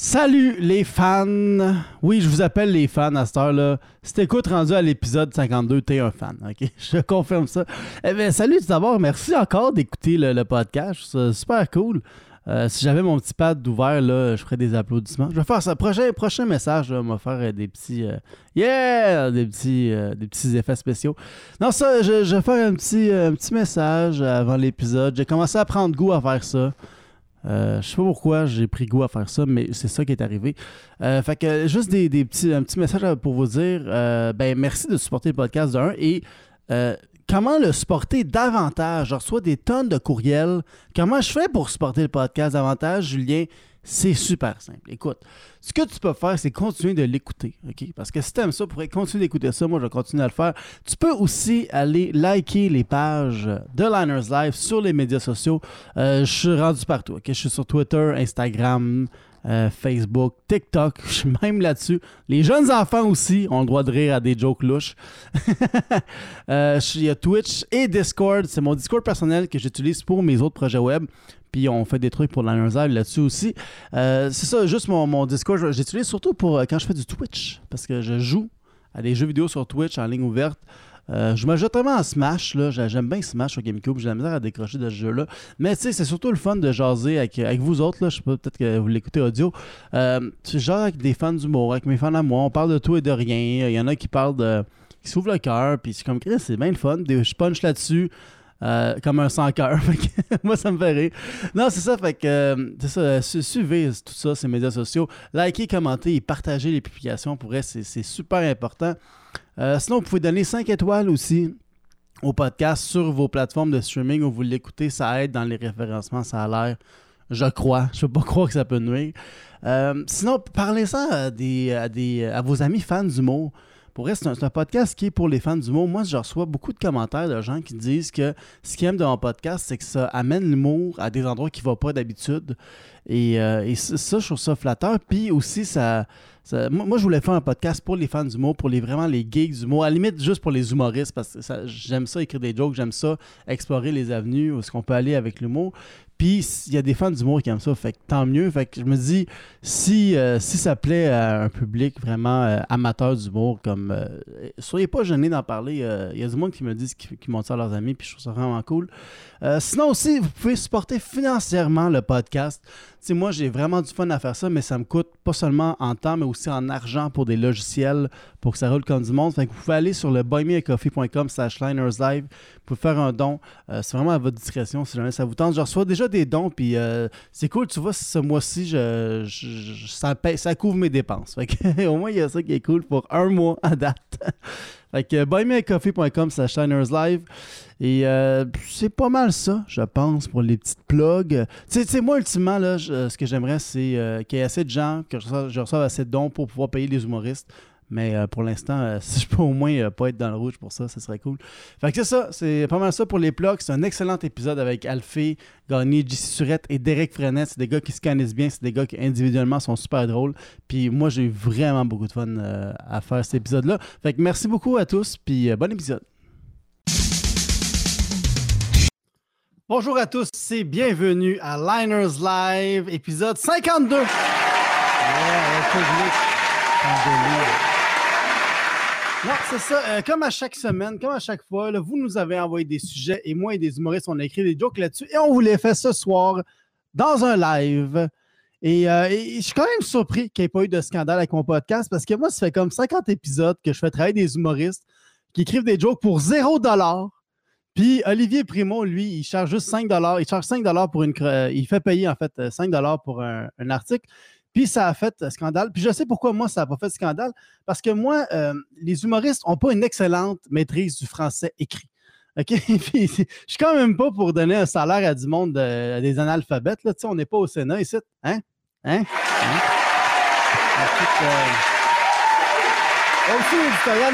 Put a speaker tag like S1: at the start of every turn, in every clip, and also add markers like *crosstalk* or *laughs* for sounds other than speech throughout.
S1: Salut les fans! Oui, je vous appelle les fans à cette heure-là. Si t'écoutes rendu à l'épisode 52, t'es un fan, ok? *laughs* Je confirme ça. Eh bien, salut tout d'abord, merci encore d'écouter le, podcast. C'est super cool. Euh, si j'avais mon petit pad ouvert, là, je ferais des applaudissements. Je vais faire ça. Prochain, message, on va faire euh, des petits. Euh, yeah! Des petits, des petits effets spéciaux. Non, ça, je, je vais faire un petit, un petit message avant l'épisode. J'ai commencé à prendre goût à faire ça. Euh, je sais pas pourquoi j'ai pris goût à faire ça, mais c'est ça qui est arrivé. Euh, fait que juste des, petits, un petit message pour vous dire euh, ben merci de supporter le podcast d'un et comment le supporter davantage? Je reçois des tonnes de courriels. Comment je fais pour supporter le podcast davantage, Julien? C'est super simple. Écoute, ce que tu peux faire, c'est continuer de l'écouter. OK? Parce que si tu aimes ça, pour continuer d'écouter ça, moi, je vais continuer à le faire. Tu peux aussi aller liker les pages de Liners Live sur les médias sociaux. Euh, je suis rendu partout. OK? Je suis sur Twitter, Instagram, euh, Facebook, TikTok, *laughs* je suis même là-dessus. Les jeunes enfants aussi ont le droit de rire à des jokes louches. *laughs* euh, il y a Twitch et Discord. C'est mon Discord personnel que j'utilise pour mes autres projets web. Puis on fait des trucs pour Live là-dessus aussi. Euh, c'est ça, juste mon, mon Discord, j'utilise surtout pour euh, quand je fais du Twitch. Parce que je joue à des jeux vidéo sur Twitch en ligne ouverte. Euh, je me jette vraiment en Smash, là. J'aime bien Smash sur GameCube. J'ai la misère à décrocher de ce jeu-là. Mais tu sais, c'est surtout le fun de jaser avec, avec vous autres, là. Je sais pas, peut-être que vous l'écoutez audio. Euh, genre avec des fans d'humour, avec mes fans à moi. On parle de tout et de rien. Il y en a qui parlent de. qui s'ouvrent le cœur. Puis c'est comme, c'est bien le fun. Je punch là-dessus. Euh, comme un sans cœur. *laughs* moi, ça me fait rire. Non, c'est ça. Fait que, euh, c'est ça. Euh, suivez tout ça, ces médias sociaux. Likez, commentez et partagez les publications. Pour elle, c'est super important. sinon, vous pouvez donner 5 étoiles aussi au podcast sur vos plateformes de streaming où vous l'écoutez. Ça aide dans les référencements. Ça a l'air, je crois. Je ne peux pas *laughs* croire que ça peut nuire. sinon, parlez ça à, des, à, des, à vos amis fans d'humour. Pour c'est un, podcast qui est pour les fans du mot. Moi, je reçois beaucoup de commentaires de gens qui disent que ce qu'ils aiment de mon podcast, c'est que ça amène l'humour à des endroits qui ne vont pas d'habitude. Et, euh, ça, je trouve ça flatteur. Puis aussi, ça, moi, je voulais faire un podcast pour les fans du mot, pour les vraiment les geeks du mot, à la limite juste pour les humoristes, parce que j'aime ça écrire des jokes, j'aime ça explorer les avenues où est-ce qu'on peut aller avec l'humour. Puis il y a des fans d'humour qui aiment ça, fait que tant mieux. Fait que je me dis, si, euh, si ça plaît à un public vraiment euh, amateur d'humour, comme euh, soyez pas gênés d'en parler. Il y a du monde qui me disent qu'ils montent ça à leurs amis, puis je trouve ça vraiment cool. sinon aussi, vous pouvez supporter financièrement le podcast. sais, moi, j'ai vraiment du fun à faire ça, mais ça me coûte pas seulement en temps, mais aussi en argent pour des logiciels, pour que ça roule comme du monde. Fait que vous pouvez aller sur le buymeacoffee.com slash linerslive, vous pouvez faire un don. c'est vraiment à votre discrétion si jamais ça vous tente. Je reçois déjà des dons, puis euh, c'est cool, tu vois, ce mois-ci, je, ça, ça, couvre mes dépenses. *laughs* au moins, il y a ça qui est cool pour un mois à date. *laughs* fait que buymeacoffee.com slash live et euh, c'est pas mal ça, je pense, pour les petites plugs. Tu sais, moi, ultimement, là, ce que j'aimerais, c'est euh, qu'il y ait assez de gens, que je reçoive assez de dons pour pouvoir payer les humoristes. Mais euh, pour l'instant, euh, *laughs* si je peux au moins euh, pas être dans le rouge pour ça, ce serait cool. Fait que c'est ça, c'est pas mal ça pour les plugs. C'est un excellent épisode avec Alphée, Gagné, JC Surette et Derek Frenette. C'est des gars qui se connaissent bien, c'est des gars qui individuellement sont super drôles. Puis moi, j'ai eu vraiment beaucoup de fun à faire cet épisode-là. Fait que merci beaucoup à tous, puis bon épisode. Bonjour à tous et bienvenue à Liners Live, épisode 52. Yeah, non, c'est ça. Euh, comme à chaque semaine, comme à chaque fois, vous nous avez envoyé des sujets et moi et des humoristes, on a écrit des jokes là-dessus et on vous les fait ce soir dans un live. Et, euh, je suis quand même surpris qu'il n'y ait pas eu de scandale avec mon podcast parce que moi, ça fait comme 50 épisodes que je fais travailler des humoristes qui écrivent des jokes pour 0 Puis Olivier Primo, lui, il charge juste 5 Il charge 5 pour une. Il fait payer en fait 5 pour un article. Puis ça a fait scandale. Puis je sais pourquoi moi, ça n'a pas fait scandale. Parce que moi, euh, les humoristes n'ont pas une excellente maîtrise du français écrit. OK? *laughs* Puis, je suis quand même pas pour donner un salaire à du monde des analphabètes. Là. on n'est pas au Sénat ici. Hein? Hein? hein? aussi,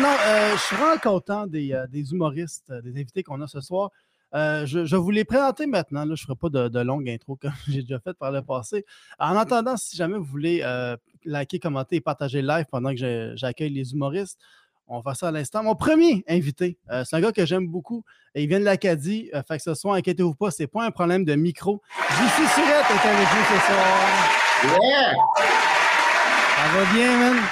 S1: non, euh, je suis vraiment content des, euh, des humoristes, des invités qu'on a ce soir. Euh, je, vais vous les présenter maintenant. je ne ferai pas de, longue intro *laughs* comme j'ai déjà fait par le passé. En attendant, si jamais vous voulez euh, liker, commenter et partager le live pendant que j'accueille les humoristes, on va faire ça à l'instant. Mon premier invité, euh, c'est un gars que j'aime beaucoup. il vient de l'Acadie. fait que ce soir, inquiétez-vous pas, c'est pas un problème de micro. JC Surette est avec nous ce soir.
S2: Yeah!
S1: Ça va bien, man?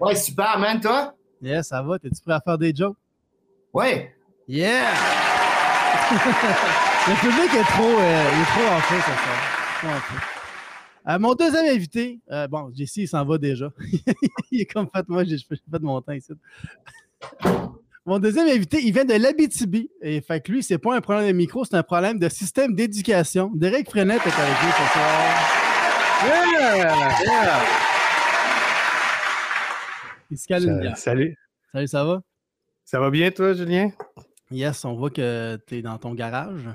S2: Ouais, super, man, toi?
S1: Yeah, ça va. T'es-tu prêt à faire des jokes?
S2: Ouais.
S1: Yeah! *laughs* Le public est trop, euh, il est trop en en feu. Euh, mon deuxième invité, euh, bon, Jesse, il s'en va déjà. *laughs* il est comme fait, moi, j'ai j'ai fait mon temps ici. *laughs* Mon deuxième invité, il vient de l'Abitibi. Et fait que lui, c'est pas un problème de micro, c'est un problème de système d'éducation. Derek Frenette est avec nous ce soir. Yeah! Il se calme
S3: Ça- salut.
S1: Salut, ça va?
S3: Ça va bien, toi, Julien?
S1: Yes, on voit que tu dans ton garage,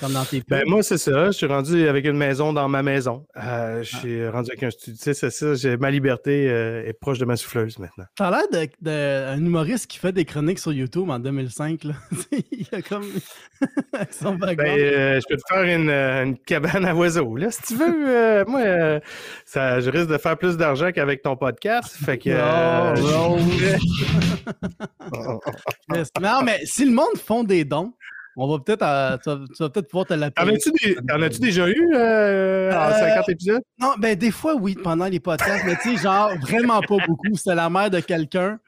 S1: comme dans tes
S3: Ben, moi, c'est ça. Je suis rendu avec une maison dans ma maison. Euh, je suis rendu avec un studio. Tu sais, c'est ça. J'ai ma liberté euh, est proche de ma souffleuse maintenant.
S1: T'as l'air d'un de, un humoriste qui fait des chroniques sur YouTube en 2005. Là. *laughs* il a comme *laughs* son
S3: Ben, euh, je peux te faire une, une cabane à oiseaux. Là, si tu veux, moi, ça, je risque de faire plus d'argent qu'avec ton podcast. Fait que.
S1: Oh, *laughs* Yes. non, mais si le monde font des dons, on va peut-être tu vas, peut-être pouvoir te l'appeler.
S3: t'en as-tu déjà eu euh, en
S1: Euh,
S3: 50 épisodes?
S1: Non, ben des fois, oui, pendant les podcasts, mais tu sais, genre vraiment pas beaucoup. C'était la mère de quelqu'un,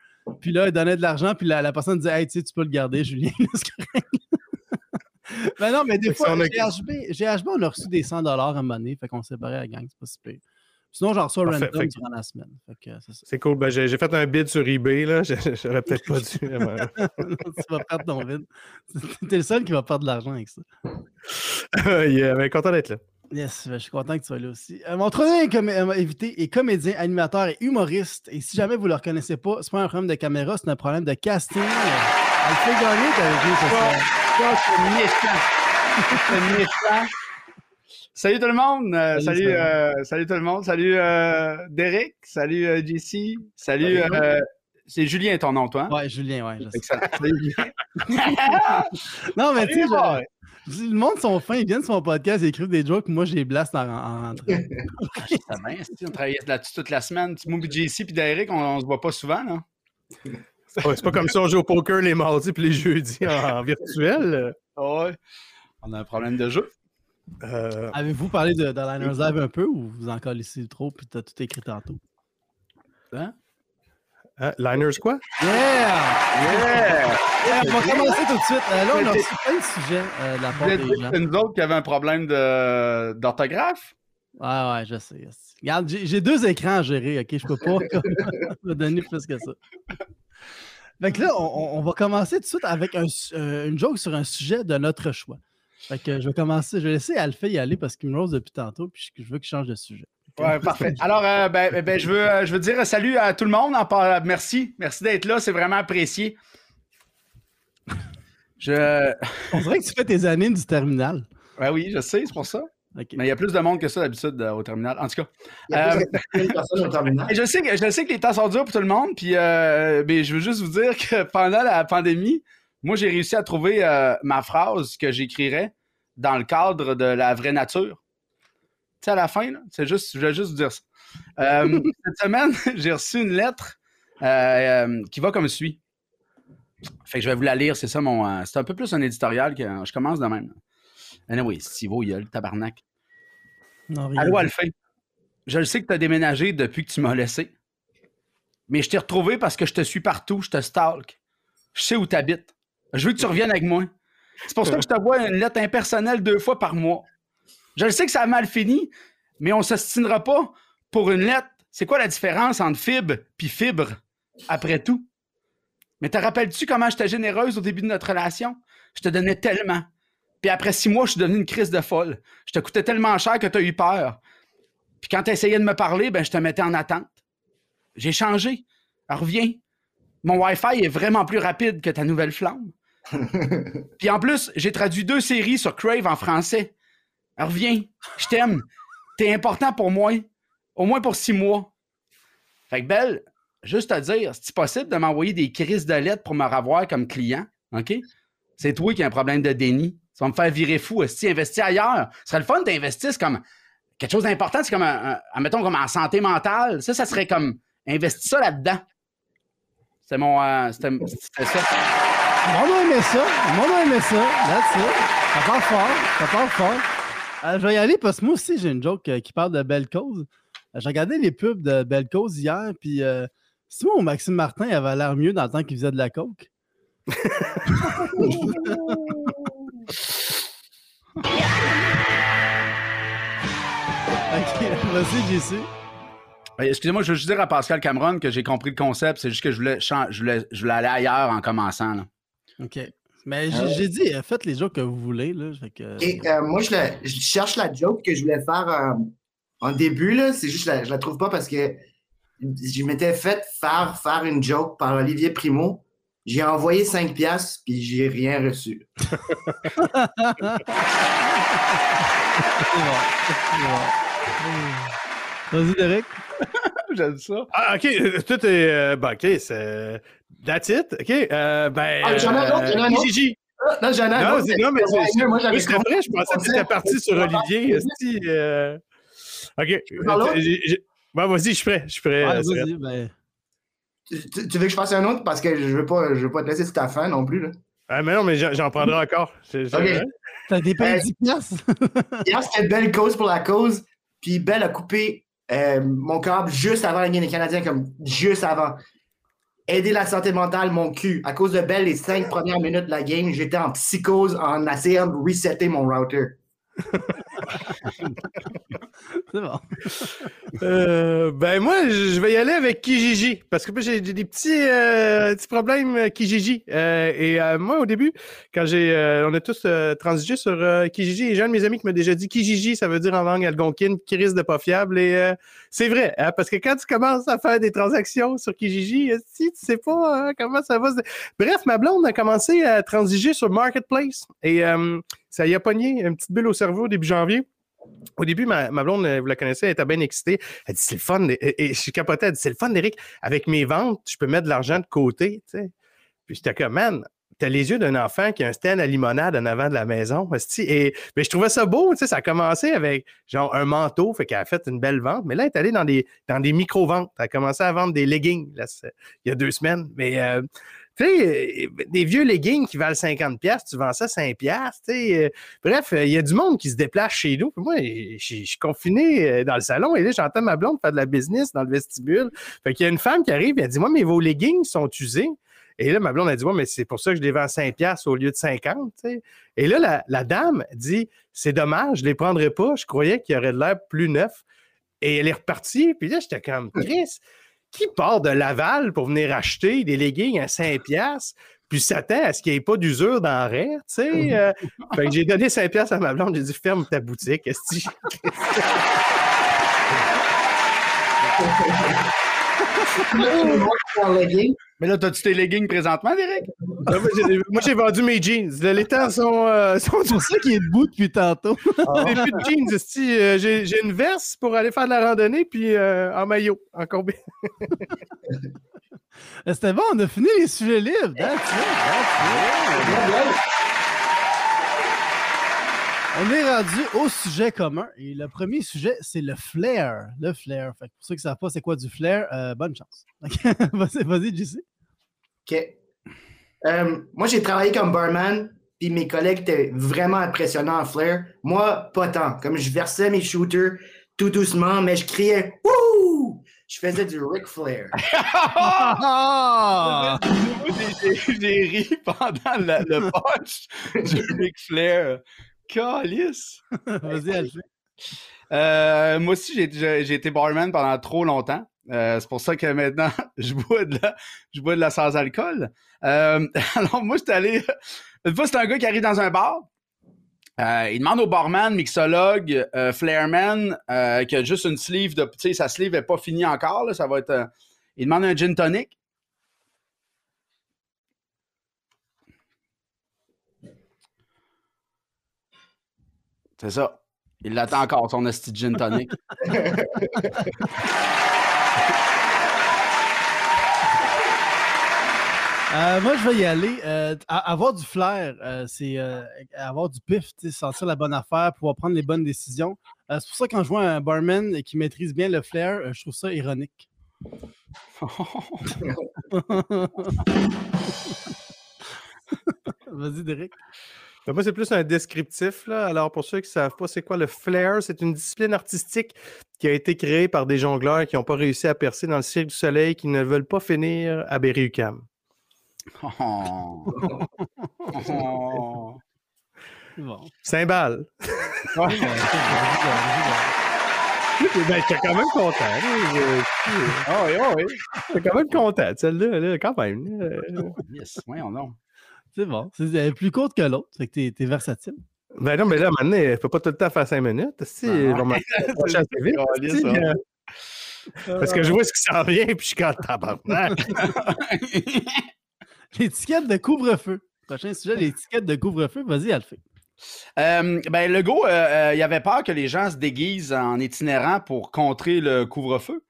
S1: puis là, elle donnait de l'argent, puis la, la personne disait Hey, tu sais, tu peux le garder, Julien, *laughs* ben non, mais des fois, GHB, GHB, on a reçu des 100 à un moment donné, fait qu'on séparait la gang, c'est pas si pire. Sinon, j'en reçois
S3: Parfait,
S1: random
S3: fait
S1: durant la semaine. Que c'est
S3: cool. Ben, j'ai fait un bid sur eBay. là. *laughs* J'aurais peut-être pas dû. *laughs*
S1: tu vas perdre ton vide. *laughs* T'es le seul qui va perdre de l'argent avec ça.
S3: yeah, ben, content d'être là.
S1: Yes, ben, je suis content que tu sois là aussi. Euh, mon troisième euh, invité est comédien, animateur et humoriste. Et si jamais vous ne le reconnaissez pas, c'est pas un problème de caméra, c'est un problème de casting. Elle fait gagner t'es avec nous ce soir.
S4: Ça, c'est méchant. C'est méchant. Salut tout le monde. Euh,
S1: Salut,
S4: salut,
S1: salut.
S4: euh, salut tout le monde. Salut euh, Derek. Salut euh, JC. Salut.
S2: Salut.
S4: euh, c'est Julien ton nom, toi? hein?
S1: Ouais, Julien, ouais. je sais.
S4: Excellent. Salut, Julien. *laughs*
S1: Non, mais tu sais, le monde sont fins, ils viennent sur mon podcast, ils écrivent des jokes, moi j'ai blast en, en.
S4: Ça *laughs* va, si on travaillait là-dessus toute la semaine. Moi, JC puis Derek, on, on se voit pas souvent, là.
S3: Ouais, c'est pas comme si on joue au poker les mardis puis les jeudis en, en virtuel.
S4: Ouais. On a un problème de jeu.
S3: Euh,
S1: Avez-vous parlé de, de Liners Live un peu ou vous en collez trop puis t'as tout écrit tantôt?
S4: Hein?
S3: hein, liners quoi?
S1: Yeah!
S4: Yeah!
S1: Yeah, on va commencer tout de suite. Euh, là, on a *laughs* reçu plein de sujets euh, de la part des gens.
S4: c'est nous autres qui avaient un problème de- d'orthographe?
S1: Ouais, ouais, je sais. Regarde, j'ai deux écrans à gérer, ok? Je peux pas *laughs* me donner plus que ça. Fait que là, on, va commencer tout de suite avec un euh, une joke sur un sujet de notre choix. Fait que je vais commencer, je vais laisser Alpha y aller parce qu'il me rose depuis tantôt, puis je, je veux qu'il change de sujet.
S4: Ouais, parfait. Alors, euh, ben, ben, ben, je, veux, euh, je veux dire salut à tout le monde. En par- Merci. Merci d'être là. C'est vraiment apprécié. Je.
S1: On dirait que tu fais tes années du terminal.
S4: Ouais, oui, je sais, c'est pour ça. Mais il y a plus de monde que ça d'habitude euh, au terminal. En tout cas,
S2: Il y a
S4: Euh,
S2: plus de personnes au terminal.
S4: Et *laughs* je sais que je sais que les temps sont durs pour tout le monde. Puis, euh, ben, je veux juste vous dire que pendant la pandémie, moi, j'ai réussi à trouver euh, ma phrase que j'écrirais dans le cadre de la vraie nature. Tu sais, à la fin, là, c'est juste, je voulais juste vous dire ça. Euh, *laughs* cette semaine, *laughs* j'ai reçu une lettre euh, qui va comme suit. Fait que je vais vous la lire, c'est ça mon. c'est un peu plus un éditorial que je commence de même. Anyway, Stivo, il y a le tabarnak.
S1: Non.
S4: Allô, Alphée. Je le sais que tu as déménagé depuis que tu m'as laissé. Mais je t'ai retrouvé parce que je te suis partout, je te stalk. Je sais où tu habites. Je veux que tu reviennes avec moi. C'est pour ça que je te vois une lettre impersonnelle deux fois par mois. Je sais que ça a mal fini, mais on ne s'ostinera pas pour une lettre. C'est quoi la différence entre fibre puis fibre, après tout? Mais te rappelles-tu comment j'étais généreuse au début de notre relation? Je te donnais tellement. Puis après six mois, je suis devenu une crise de folle. Je te coûtais tellement cher que tu as eu peur. Puis quand tu essayais de me parler, ben, je te mettais en attente. J'ai changé. Alors, reviens. Mon Wi-Fi est vraiment plus rapide que ta nouvelle flamme. Puis en plus, j'ai traduit deux séries sur Crave en français. Reviens. Je t'aime. T'es important pour moi. Au moins pour six mois. Fait que, Belle, juste à dire, c'est possible de m'envoyer des crises de lettres pour me revoir comme client? OK? C'est toi qui as un problème de déni. Ça va me faire virer fou. Si investir ailleurs, ce serait le fun d'investir comme quelque chose d'important. C'est comme, un, admettons, comme en santé mentale. Ça, ça serait comme investir ça là-dedans. C'est mon. euh, c'était ça.
S1: Monde a aimé ça. Monde a aimé ça. That's it. Ça part fort. Ça part fort. Euh, je vais y aller parce que moi aussi, j'ai une joke euh, qui parle de belle cause. J'ai regardé les pubs de Belle Cause hier, puis euh, c'est où Maxime Martin avait l'air mieux dans le temps qu'il faisait de la coke? ok, vas-y, JC.
S4: Excusez-moi, je veux juste dire à Pascal Cameron que j'ai compris le concept. C'est juste que je voulais, je voulais, je voulais aller ailleurs en commençant. là.
S1: Ok. Mais j'ai j'ai dit, euh, faites les jokes que vous voulez. Là, fait que-
S2: Et, euh, moi, je, la- je cherche la joke que je voulais faire euh, en début. là. C'est juste que je la, trouve pas parce que je m'étais fait faire, faire une joke par Olivier Primo. J'ai envoyé 5 piastres, puis j'ai rien reçu. *laughs*
S1: Vas-y, Derek. *laughs*
S4: J'aime ça.
S3: Ah, ok, tout est. euh, ben, ok, c'est. That's it? Ok, euh, ben.
S2: Ah, j'en ai un autre, j'en ai un autre.
S3: Kijiji.
S2: Ah, Non, j'en ai un
S3: Non,
S2: autre.
S3: c'est- non, mais c'est-
S2: moi, j'avais
S3: c'était vrai, je pensais que tu étais parti sur Olivier. euh, Ok. vas-y, je suis prêt. Je suis prêt. Euh,
S1: vas-y. Ben,
S2: Tu, veux que je fasse un autre? Parce que je veux pas, je veux pas te laisser sur ta fin non plus. Là.
S3: Ah, mais non, mais j'en prendrai encore. C'est- c'est
S2: Ok.
S1: T'as
S2: Euh,
S1: 10 piastres?
S2: Hier, c'était Belle cause pour la cause. Puis Belle a coupé euh, mon câble juste avant la game des Canadiens, comme juste avant. Aider la santé mentale, mon cul. À cause de Belle, les cinq premières minutes de la game, j'étais en psychose en essayant de resetter mon router. *laughs* *laughs*
S1: C'est bon.
S3: Euh, ben moi, je vais y aller avec Kijiji parce que j'ai des petits, euh, petits problèmes euh, Kijiji. Et moi, au début, quand j'ai, on a tous transigé sur Kijiji, et j'ai un de mes amis qui m'a déjà dit Kijiji, ça veut dire en langue algonquine, qui risque de pas fiable. Et c'est vrai, hein, parce que quand tu commences à faire des transactions sur Kijiji, si tu sais pas hein, comment ça va. Bref, ma blonde a commencé à transiger sur Marketplace et ça y a pogné une petite bulle au cerveau au début janvier. Au début, ma, blonde, euh, vous la connaissez, elle était bien excitée. Elle dit c'est le fun. Et, et je. Elle dit c'est le fun, Eric. Avec mes ventes, je peux mettre de l'argent de côté. Puis j'étais comme, man, t'as les yeux d'un enfant qui a un stand à limonade en avant de la maison. Et mais je trouvais ça beau. Ça a commencé avec genre un manteau, fait qu'elle a fait une belle vente. Mais là, elle est allée dans des, dans des micro-ventes. Elle a commencé à vendre des leggings là, il y a deux semaines. Mais euh, tu sais, euh, des vieux leggings qui valent 50$, piastres, tu vends ça 5$. piastres, tu sais, euh, Bref, euh, il y a du monde qui se déplace chez nous. Puis moi, je suis confiné dans le salon et là, j'entends ma blonde faire de la business dans le vestibule. Fait qu'il y a une femme qui arrive et elle dit Moi, mais vos leggings sont usés. Et là, ma blonde a dit Ouais, mais c'est pour ça que je les vends 5$ piastres au lieu de 50$. tu sais. Et là, la, dame dit C'est dommage, je ne les prendrais pas. Je croyais qu'il y aurait de l'air plus neuf. Et elle est repartie. Puis là, j'étais comme Chris, qui part de Laval pour venir acheter des leggings à 5$? piastres, Puis s'attend à ce qu'il n'y ait pas d'usure dans l'air, tu sais. *laughs* euh, fait que j'ai donné 5 piastres à ma blonde, j'ai dit ferme ta boutique, esti. *laughs* *laughs*
S4: Mais là, t'as-tu tes leggings présentement, Derek?
S3: Moi, j'ai- Moi, j'ai vendu mes jeans. Les temps sont, euh, *laughs* sont
S1: C'est pour ça qu'il est debout depuis tantôt.
S3: J'ai plus de jeans, esti. Euh, J'ai j'ai une veste pour aller faire de la randonnée, puis euh, en maillot, en combi. *laughs*
S1: Euh, C'était bon, on a fini les sujets libres. That's it, that's it. On est rendu au sujet commun. Et le premier sujet, c'est le flair. Le flair. Fait que pour ceux qui ne savent pas c'est quoi du flair, euh, bonne chance. *laughs* vas-y, vas-y, JC.
S2: OK. Euh, moi, j'ai travaillé comme barman, puis mes collègues étaient vraiment impressionnants en flair. Moi, pas tant. Comme je versais mes shooters tout doucement, mais je criais « Wouh! » Je faisais du Ric Flair. *laughs*
S1: Ah!
S4: J'ai- J'ai ri pendant le, le punch du Ric Flair. Calice! *laughs*
S1: Vas-y, Alfie.
S4: Euh, moi aussi, j'ai- été barman pendant trop longtemps. Euh, c'est pour ça que maintenant, *laughs* je bois de la, je bois de la sans alcool. Euh, *laughs* alors, moi, j'étais allé. Une fois, c'est un gars qui arrive dans un bar. Euh, il demande au barman, mixologue, flairman, qui a juste une sleeve de. Tu sais, sa sleeve n'est pas finie encore. Là, ça va être. il demande un gin tonic. C'est ça. Il l'attend encore, son esti gin tonic. *laughs*
S1: Euh, moi, je vais y aller. Euh, avoir du flair, euh, c'est euh, avoir du pif, tu sais, sentir la bonne affaire, pouvoir prendre les bonnes décisions. Euh, c'est pour ça que quand je vois un barman qui maîtrise bien le flair, euh, je trouve ça ironique. *laughs* *laughs* Vas-y, Derek.
S3: Ben, moi, c'est plus un descriptif. Là. Alors, pour ceux qui ne savent pas, c'est quoi le flair? C'est une discipline artistique qui a été créée par des jongleurs qui n'ont pas réussi à percer dans le Cirque du Soleil, qui ne veulent pas finir à Berry-UQAM.
S4: Oh. Oh. *laughs*
S1: Bon.
S3: Cymbale. *laughs* Ben, j'étais quand même content. Je-
S4: Ah oui, ah oui.
S3: J'étais quand même content, celle-là, là, quand même.
S4: Yes, voyons donc.
S1: C'est bon. C'est elle est plus courte que l'autre. Fait que t'es, t'es versatile.
S3: Ben non, mais là, maintenant, elle ne peut pas tout le temps faire 5 minutes. Si,
S4: Ah, *laughs*
S3: il euh, Parce que je vois ce qui s'en vient, puis je suis quand *laughs* tabarnak. *laughs*
S1: L'étiquette de couvre-feu. Prochain sujet, l'étiquette de couvre-feu. Vas-y, Alphée.
S4: Euh, ben, Legault, euh, euh, il avait peur que les gens se déguisent en itinérant pour contrer le couvre-feu.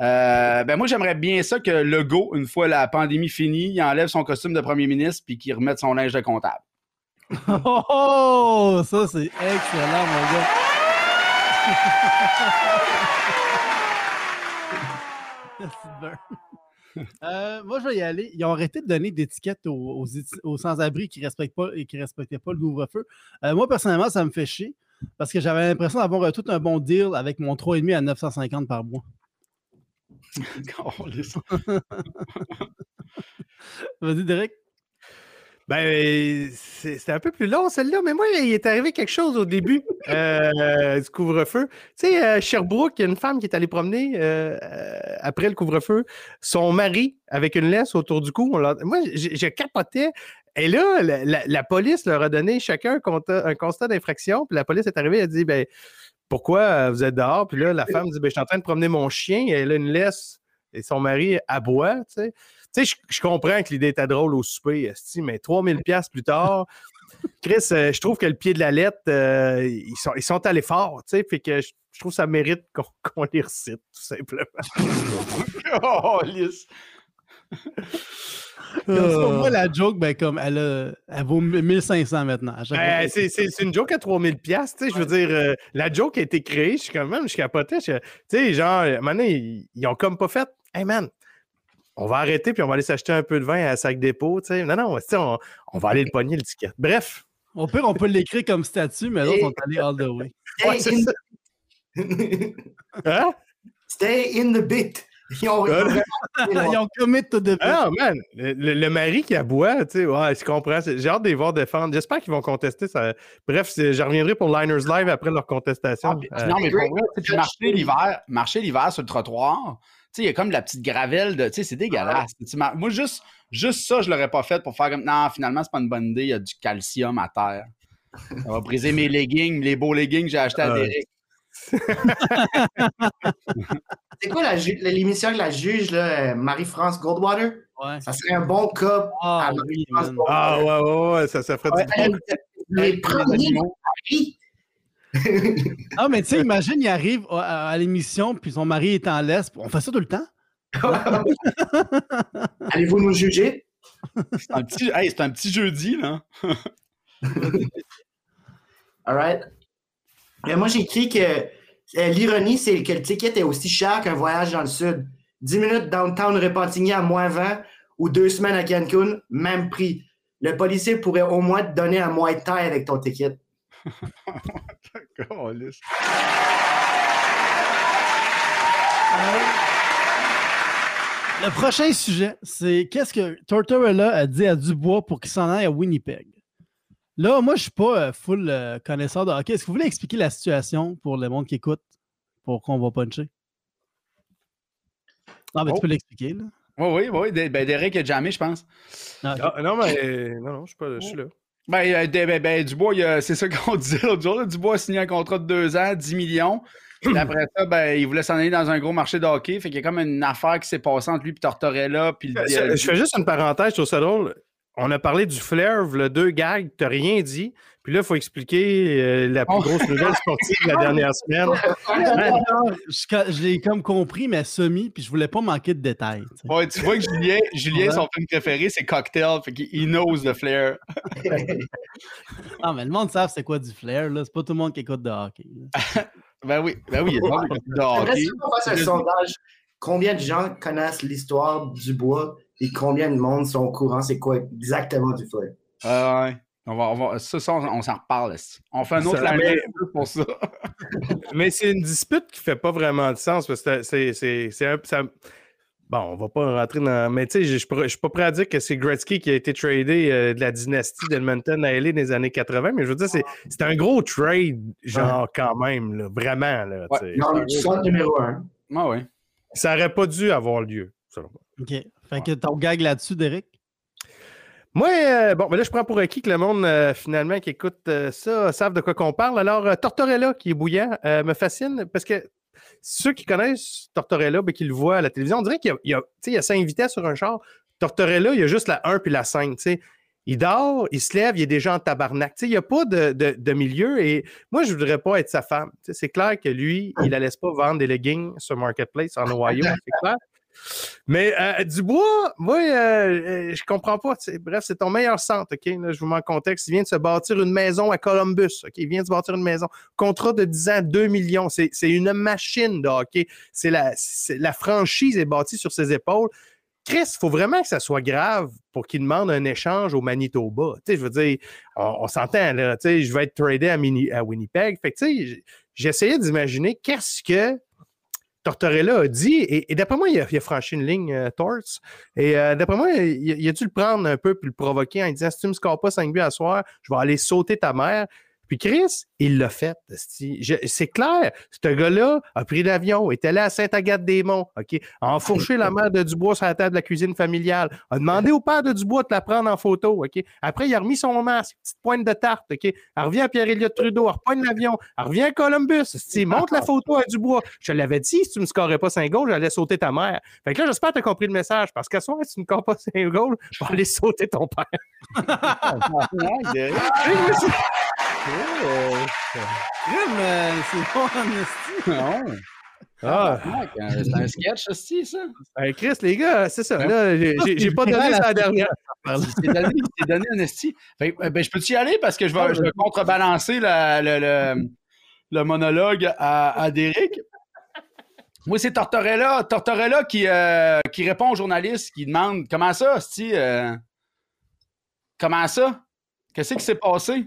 S4: Euh, ben moi, j'aimerais bien ça que Legault, une fois la pandémie finie, il enlève son costume de premier ministre puis qu'il remette son linge de comptable.
S1: Oh, *laughs* oh, ça, c'est excellent, mon gars. *laughs* Euh, moi, je vais y aller. Ils ont arrêté de donner d'étiquettes aux, aux sans-abri qui ne respectent pas et qui respectaient pas le couvre-feu. Euh, moi, personnellement, ça me fait chier parce que j'avais l'impression d'avoir euh, tout un bon deal avec mon 3,5 à 950 par mois. *laughs* *laughs* Vas-y, Derek.
S3: Ben, c'est- c'était un peu plus long, celle-là, mais moi, il est arrivé quelque chose au début euh, du couvre-feu. Tu sais, à Sherbrooke, il y a une femme qui est allée promener euh, euh, après le couvre-feu, son mari avec une laisse autour du cou. on moi, j'ai j'ai capoté. Et là, la, la- la police leur a donné chacun un constat, un constat d'infraction. Puis la police est arrivée, elle a dit ben, Pourquoi euh, vous êtes dehors? Puis là, la femme dit ben, Je suis en train de promener mon chien. Et elle a une laisse et son mari aboie. Tu sais, je, comprends que l'idée était drôle au souper, esti, mais 3000 pièces plus tard, Chris, euh, je trouve que le pied de la lettre, euh, ils, sont, ils sont allés fort, tu sais, fait que je, trouve que ça mérite qu'on *laughs* qu'on les recite, tout simplement. *laughs*
S4: oh, lisse.
S1: Moi, la joke, ben, comme elle, a- elle vaut 1500 maintenant.
S3: Ben, c'est c'est- c'est une joke à 3000 pièces, tu sais, je veux dire, euh, la joke a été créée, je suis quand même, je capotais, tu sais, genre, maintenant, ils, ils ont comme pas fait, hey man, on va arrêter puis on va aller s'acheter un peu de vin à sac dépôt, tu sais, non, non, on, on va aller le pogner le ticket. Bref,
S1: Au pire, on peut l'écrire comme statut, mais l'autre, sont allés all the way.
S3: Ouais, c'est ça. hein?
S2: Stay in the bit. Ils ont, ils ont
S3: Euh, *laughs*
S1: Ils ont commit to the
S3: Ah, man, le, le- le mari qui aboie, tu sais, ouais, je comprends. J'ai hâte de les voir défendre. J'espère qu'ils vont contester ça. Bref, je reviendrai pour Liners Live après leur contestation.
S4: Ah,
S3: Euh,
S4: non, mais pour vrai, tu l'hiver, marcher l'hiver sur le trottoir, tu sais, il y a comme de la petite gravelle de. Tu sais, c'est dégueulasse. Mar- Moi, juste, juste ça, je l'aurais pas fait pour faire comme. Non, finalement, c'est pas une bonne idée, il y a du calcium à terre. Ça va briser mes *laughs* leggings, les beaux leggings que j'ai achetés à
S3: Ouais.
S4: Derek. *laughs*
S2: C'est quoi la l'émission de la juge, là, Marie-France Goldwater?
S1: Ouais.
S2: Ça serait un bon cas
S1: Ah,
S2: à
S1: oui,
S2: Marie-France
S1: man.
S3: Ah,
S2: Goldwater.
S3: ouais, ouais, ouais, ça, ça ferait
S2: Ouais,
S3: du
S2: elle, les premiers maris.
S1: Ah, *laughs* mais tu sais, imagine, il arrive à, à l'émission, puis son mari est en laisse. On fait ça tout le temps? *laughs*
S2: Allez-vous nous juger?
S4: C'est un, petit... hey, un petit jeudi, là.
S2: All right. Mais moi, j'ai écrit que euh, l'ironie, c'est que le ticket est aussi cher qu'un voyage dans le sud. 10 minutes downtown Repentigny à moins 20 ou deux semaines à Cancun, même prix. Le policier pourrait au moins te donner un mois de taille avec ton ticket. *laughs*
S4: Calisse.
S1: Le prochain sujet, c'est qu'est-ce que Tortorella a dit à Dubois pour qu'il s'en aille à Winnipeg? Là, moi, je suis pas euh, full euh, connaisseur de hockey. Est-ce que vous voulez expliquer la situation pour le monde qui écoute pour qu'on va puncher? Non, mais
S4: Oh.
S1: tu peux l'expliquer, là.
S4: Oui, oui, oui. Ben, Derek a jamais, je pense.
S1: Ah, ok.
S3: Ah, non, mais non, non, je suis pas je suis là.
S4: Ben, euh, de- ben, ben, Dubois, c'est ça *laughs* qu'on disait l'autre jour. là. Dubois a signé un contrat de deux ans, 10 millions. *clears throat* Puis après ça, ben, il voulait s'en aller dans un gros marché de hockey. Fait qu'il y a comme une affaire qui s'est passée entre lui et Tortorella. Puis le-
S3: Je, je fais juste une parenthèse, je trouve ça drôle. On a parlé du flair, le deux gags, t'as rien dit. Puis là, il faut expliquer euh, la plus
S4: Oh.
S3: grosse nouvelle sportive de la dernière semaine.
S1: Alors, je, je l'ai comme compris, mais semi, puis je voulais pas manquer de détails. tu sais.
S4: Ouais, tu vois que Julien, Julien son film préféré, c'est Cocktail. Fait qu'il il knows the flair. *laughs*
S1: Ah, mais le monde savent c'est quoi du flair, là. C'est pas tout le monde qui écoute de hockey. *laughs*
S4: Ben oui, ben oui, il y a de hockey.
S2: qu'on fasse un sondage. Combien de gens connaissent l'histoire du bois et combien de monde sont au courant c'est quoi exactement du flair?
S4: Ah ouais. On va, on va- ça, ça, on, on s'en reparle. On fait un autre
S3: Ça, mais-
S4: pour ça. *laughs*
S3: Mais c'est une dispute qui fait pas vraiment de sens parce que c'est- c'est c'est un. ça- Bon, on va pas rentrer dans. Mais tu sais, je je suis pas- prêt à dire que c'est Gretzky qui a été tradé euh, de la dynastie d'Edmonton à LA des années 80, mais je veux dire, c'est c'est un gros trade, genre, quand même, là, vraiment. Là, tu sais.
S2: Non, tu numéro un.
S4: Ah oui.
S3: Ça aurait pas dû avoir lieu. selon moi.
S1: OK. Fait que ton gag là-dessus, Derek?
S3: Moi, euh, bon, mais là, je prends pour acquis que le monde, euh, finalement, qui écoute euh, ça, savent de quoi qu'on parle. Alors, Tortorella, qui est bouillant, me fascine parce que ceux qui connaissent Tortorella, ben, qui le voient à la télévision, on dirait qu'il y a, il y a, cinq vitesses sur un char. Tortorella, il y a juste la 1 puis la 5. tu sais. Il dort, il se lève, il est déjà en tabarnak. Tu sais, il n'y a pas de, de- de milieu et moi, je ne voudrais pas être sa femme. C'est clair que lui, il ne laisse pas vendre des leggings sur Marketplace en Ohio, c'est clair. Mais euh, Dubois, moi, euh, euh, je comprends pas. Bref, c'est ton meilleur centre, OK? Je vous mets en contexte. Il vient de se bâtir une maison à Columbus, OK? Il vient de se bâtir une maison. Contrat de 10 ans, 2 millions. C'est une machine. C'est la, franchise est bâtie sur ses épaules. Chris, il faut vraiment que ça soit grave pour qu'il demande un échange au Manitoba. Je veux dire, on, s'entend, je vais être tradé à, à Winnipeg. Fait que, tu sais, j'essayais d'imaginer qu'est-ce que Tortorella a dit, et, d'après moi, il a, franchi une ligne euh. Et euh, d'après moi, il, il a dû le prendre un peu puis le provoquer en disant Si tu me scores pas 5 buts à soir, je vais aller sauter ta mère. Puis Chris, il l'a fait. C'est clair, ce gars-là a pris l'avion, est allé à Sainte-Agathe-des-Monts, OK, a enfourché la mère de Dubois sur la table de la cuisine familiale, a demandé au père de Dubois de la prendre en photo, OK. Après, il a remis son masque, petite pointe de tarte, OK. Elle revient à Pierre-Éliott Trudeau, elle repogne l'avion, elle revient à Columbus, montre la photo à Dubois. Je te l'avais dit, si tu me scorais pas 5 goals, j'allais sauter ta mère. Fait que là, j'espère que tu as compris le message, parce qu'à soir, si tu ne scores pas 5 goals, je vais aller sauter ton père. *laughs*
S1: Crime, euh, c'est bon en esti.
S4: Non.
S3: Ah,
S4: Euh, C'est un sketch, aussi, ça.
S3: ben, Chris, les gars, c'est ça. Là, j'ai- pas donné ça la dernière.
S4: Donné, un esti. Fait que, ben, je peux-tu y aller parce que je vais, je vais contrebalancer la- le, le- le monologue à, à Derek. Moi, c'est Tortorella, Tortorella qui, euh, qui répond aux journalistes qui demandent Comment ça, esti? euh, comment ça? Qu'est-ce qui s'est passé?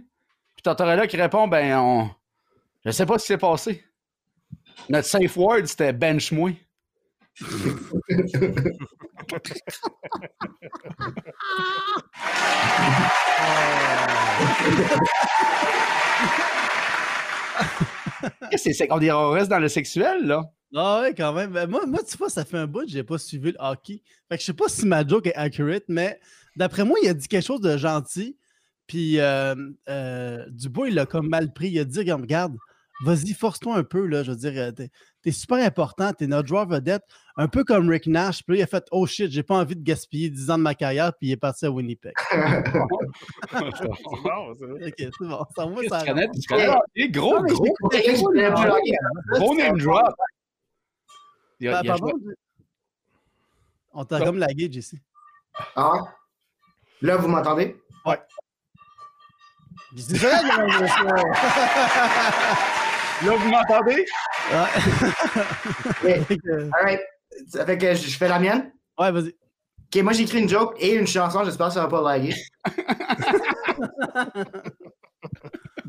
S4: Tortorella qui répond Ben, on... je sais pas ce qui s'est passé. Notre safe word, c'était bench-moi. Qu'est-ce que c'est? On, on reste dans le sexuel, là?
S1: Ah ouais, quand même. Ben, moi, moi, tu vois, ça fait un bout que j'ai pas suivi le hockey. Fait que je sais pas si ma joke est accurate, mais d'après moi, il a dit quelque chose de gentil. Puis euh, euh, Dubois, il l'a comme mal pris. Il a dit comme, regarde, vas-y, force-toi un peu, là. Je veux dire, t'es, t'es super important, t'es notre joueur vedette. Un peu comme Rick Nash. Puis là, il a fait, oh shit, j'ai pas envie de gaspiller 10 ans de ma carrière, puis il est parti à Winnipeg. *laughs* *laughs*
S3: C'est bon, ça.
S1: ok, c'est bon. Ça, moi,
S4: Tu
S1: ça
S4: connais, tu? Gros, gros, gros name drop. Il a-
S1: Pardon? On t'a comme lagué, Jesse.
S2: Ah. Là, vous m'entendez?
S1: C'est ça, là, mon gros.
S4: Là, vous m'entendez?
S1: Ouais. *laughs*
S2: All right. Ça fait que je je fais la mienne?
S1: ouais, vas-y.
S2: OK, moi, j'écris une joke et une chanson. J'espère que ça va pas laguer. *laughs*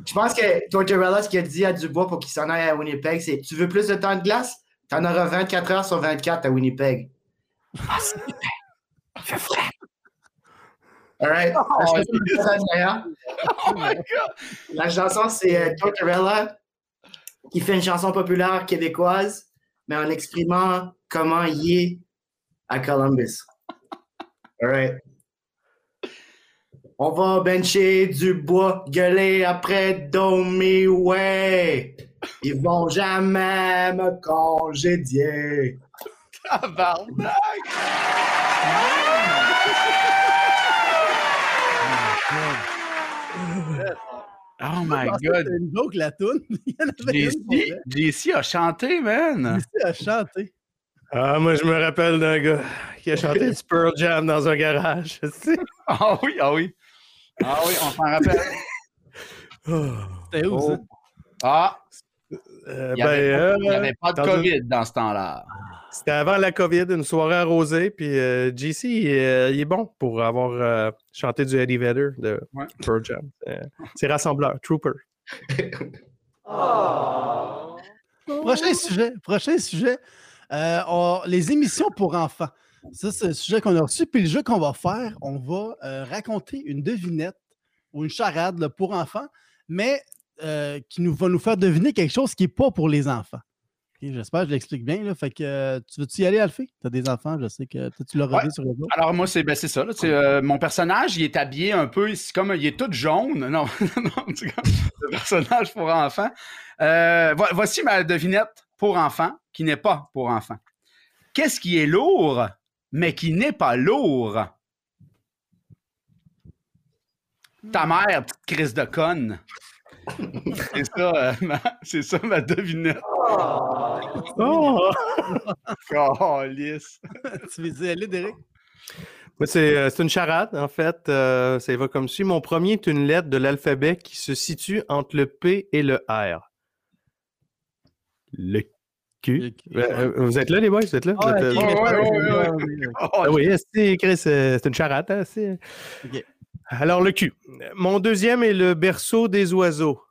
S2: Je pense que Tortorella, ce qu'il a dit à Dubois pour qu'il s'en aille à Winnipeg, c'est Tu veux plus de temps de glace? T'en auras 24 heures sur 24 à Winnipeg. Ah, c'est. Il fait frais. All right. La chanson.
S4: Oh my God!
S2: La chanson, c'est euh, Tortorella qui fait une chanson populaire québécoise, mais en exprimant comment il est à Columbus. All right. On va bencher du bois, gueuler après Domi, ouais. Ils vont jamais me congédier.
S4: Tabarnak! Oh my god!
S1: c'était une joke, la toune. *laughs*
S4: JC, a chanté, man!
S1: JC a chanté.
S3: Ah, moi, je me rappelle d'un gars qui a chanté *laughs* du Pearl Jam dans un garage. *laughs*
S4: Ah oui, ah oui. Ah oui, on s'en rappelle.
S3: Oh.
S1: C'était où, ça?
S4: Ah!
S3: Euh,
S4: Il n'y avait,
S3: ben,
S4: pas-
S3: euh,
S4: avait pas de
S3: dans une-
S4: COVID dans ce temps-là.
S3: C'était avant la COVID, une soirée arrosée, puis euh, JC, il, est- il est bon pour avoir euh, chanté du Eddie Vedder de
S4: Ouais.
S3: Pearl Jam. Euh, C'est rassembleur, Trooper. *laughs*
S1: Prochain sujet. Prochain sujet. Euh, on- les émissions pour enfants. Ça, c'est le sujet qu'on a reçu. Puis le jeu qu'on va faire, on va euh, raconter une devinette ou une charade là, pour enfants, mais euh, qui nous, va nous faire deviner quelque chose qui n'est pas pour les enfants. J'espère que je l'explique bien. Là. Fait que, euh, tu veux-tu y aller, Alphée? Tu as des enfants, je sais que tu l'as
S4: Ouais.
S1: sur le réseau.
S4: Alors moi, c'est ben, ça. là, tu euh, mon personnage, il est habillé un peu, comme il est tout jaune. Non, *laughs* non c'est comme le personnage pour enfants. Vo- voici ma devinette pour enfants qui n'est pas pour enfants. Qu'est-ce qui est lourd, mais qui n'est pas lourd? Ta mère, petite crise de conne. C'est ça, euh, ma, c'est ça ma devinette.
S3: Oh!
S4: Calisse. *laughs*
S1: tu veux y aller, Derek?
S3: Moi, c'est euh, c'est une charade, en fait. Euh, ça y va comme suit. Mon premier est une lettre de l'alphabet qui se situe entre le P et le R. Le Q. Euh, euh, vous êtes là, les boys? Vous êtes là?
S1: Ah,
S4: ouais,
S1: ouais,
S4: ouais.
S3: Ah oui, c'est Chris, c'est une charade. hein. Alors, le Q. Mon deuxième est le berceau des oiseaux.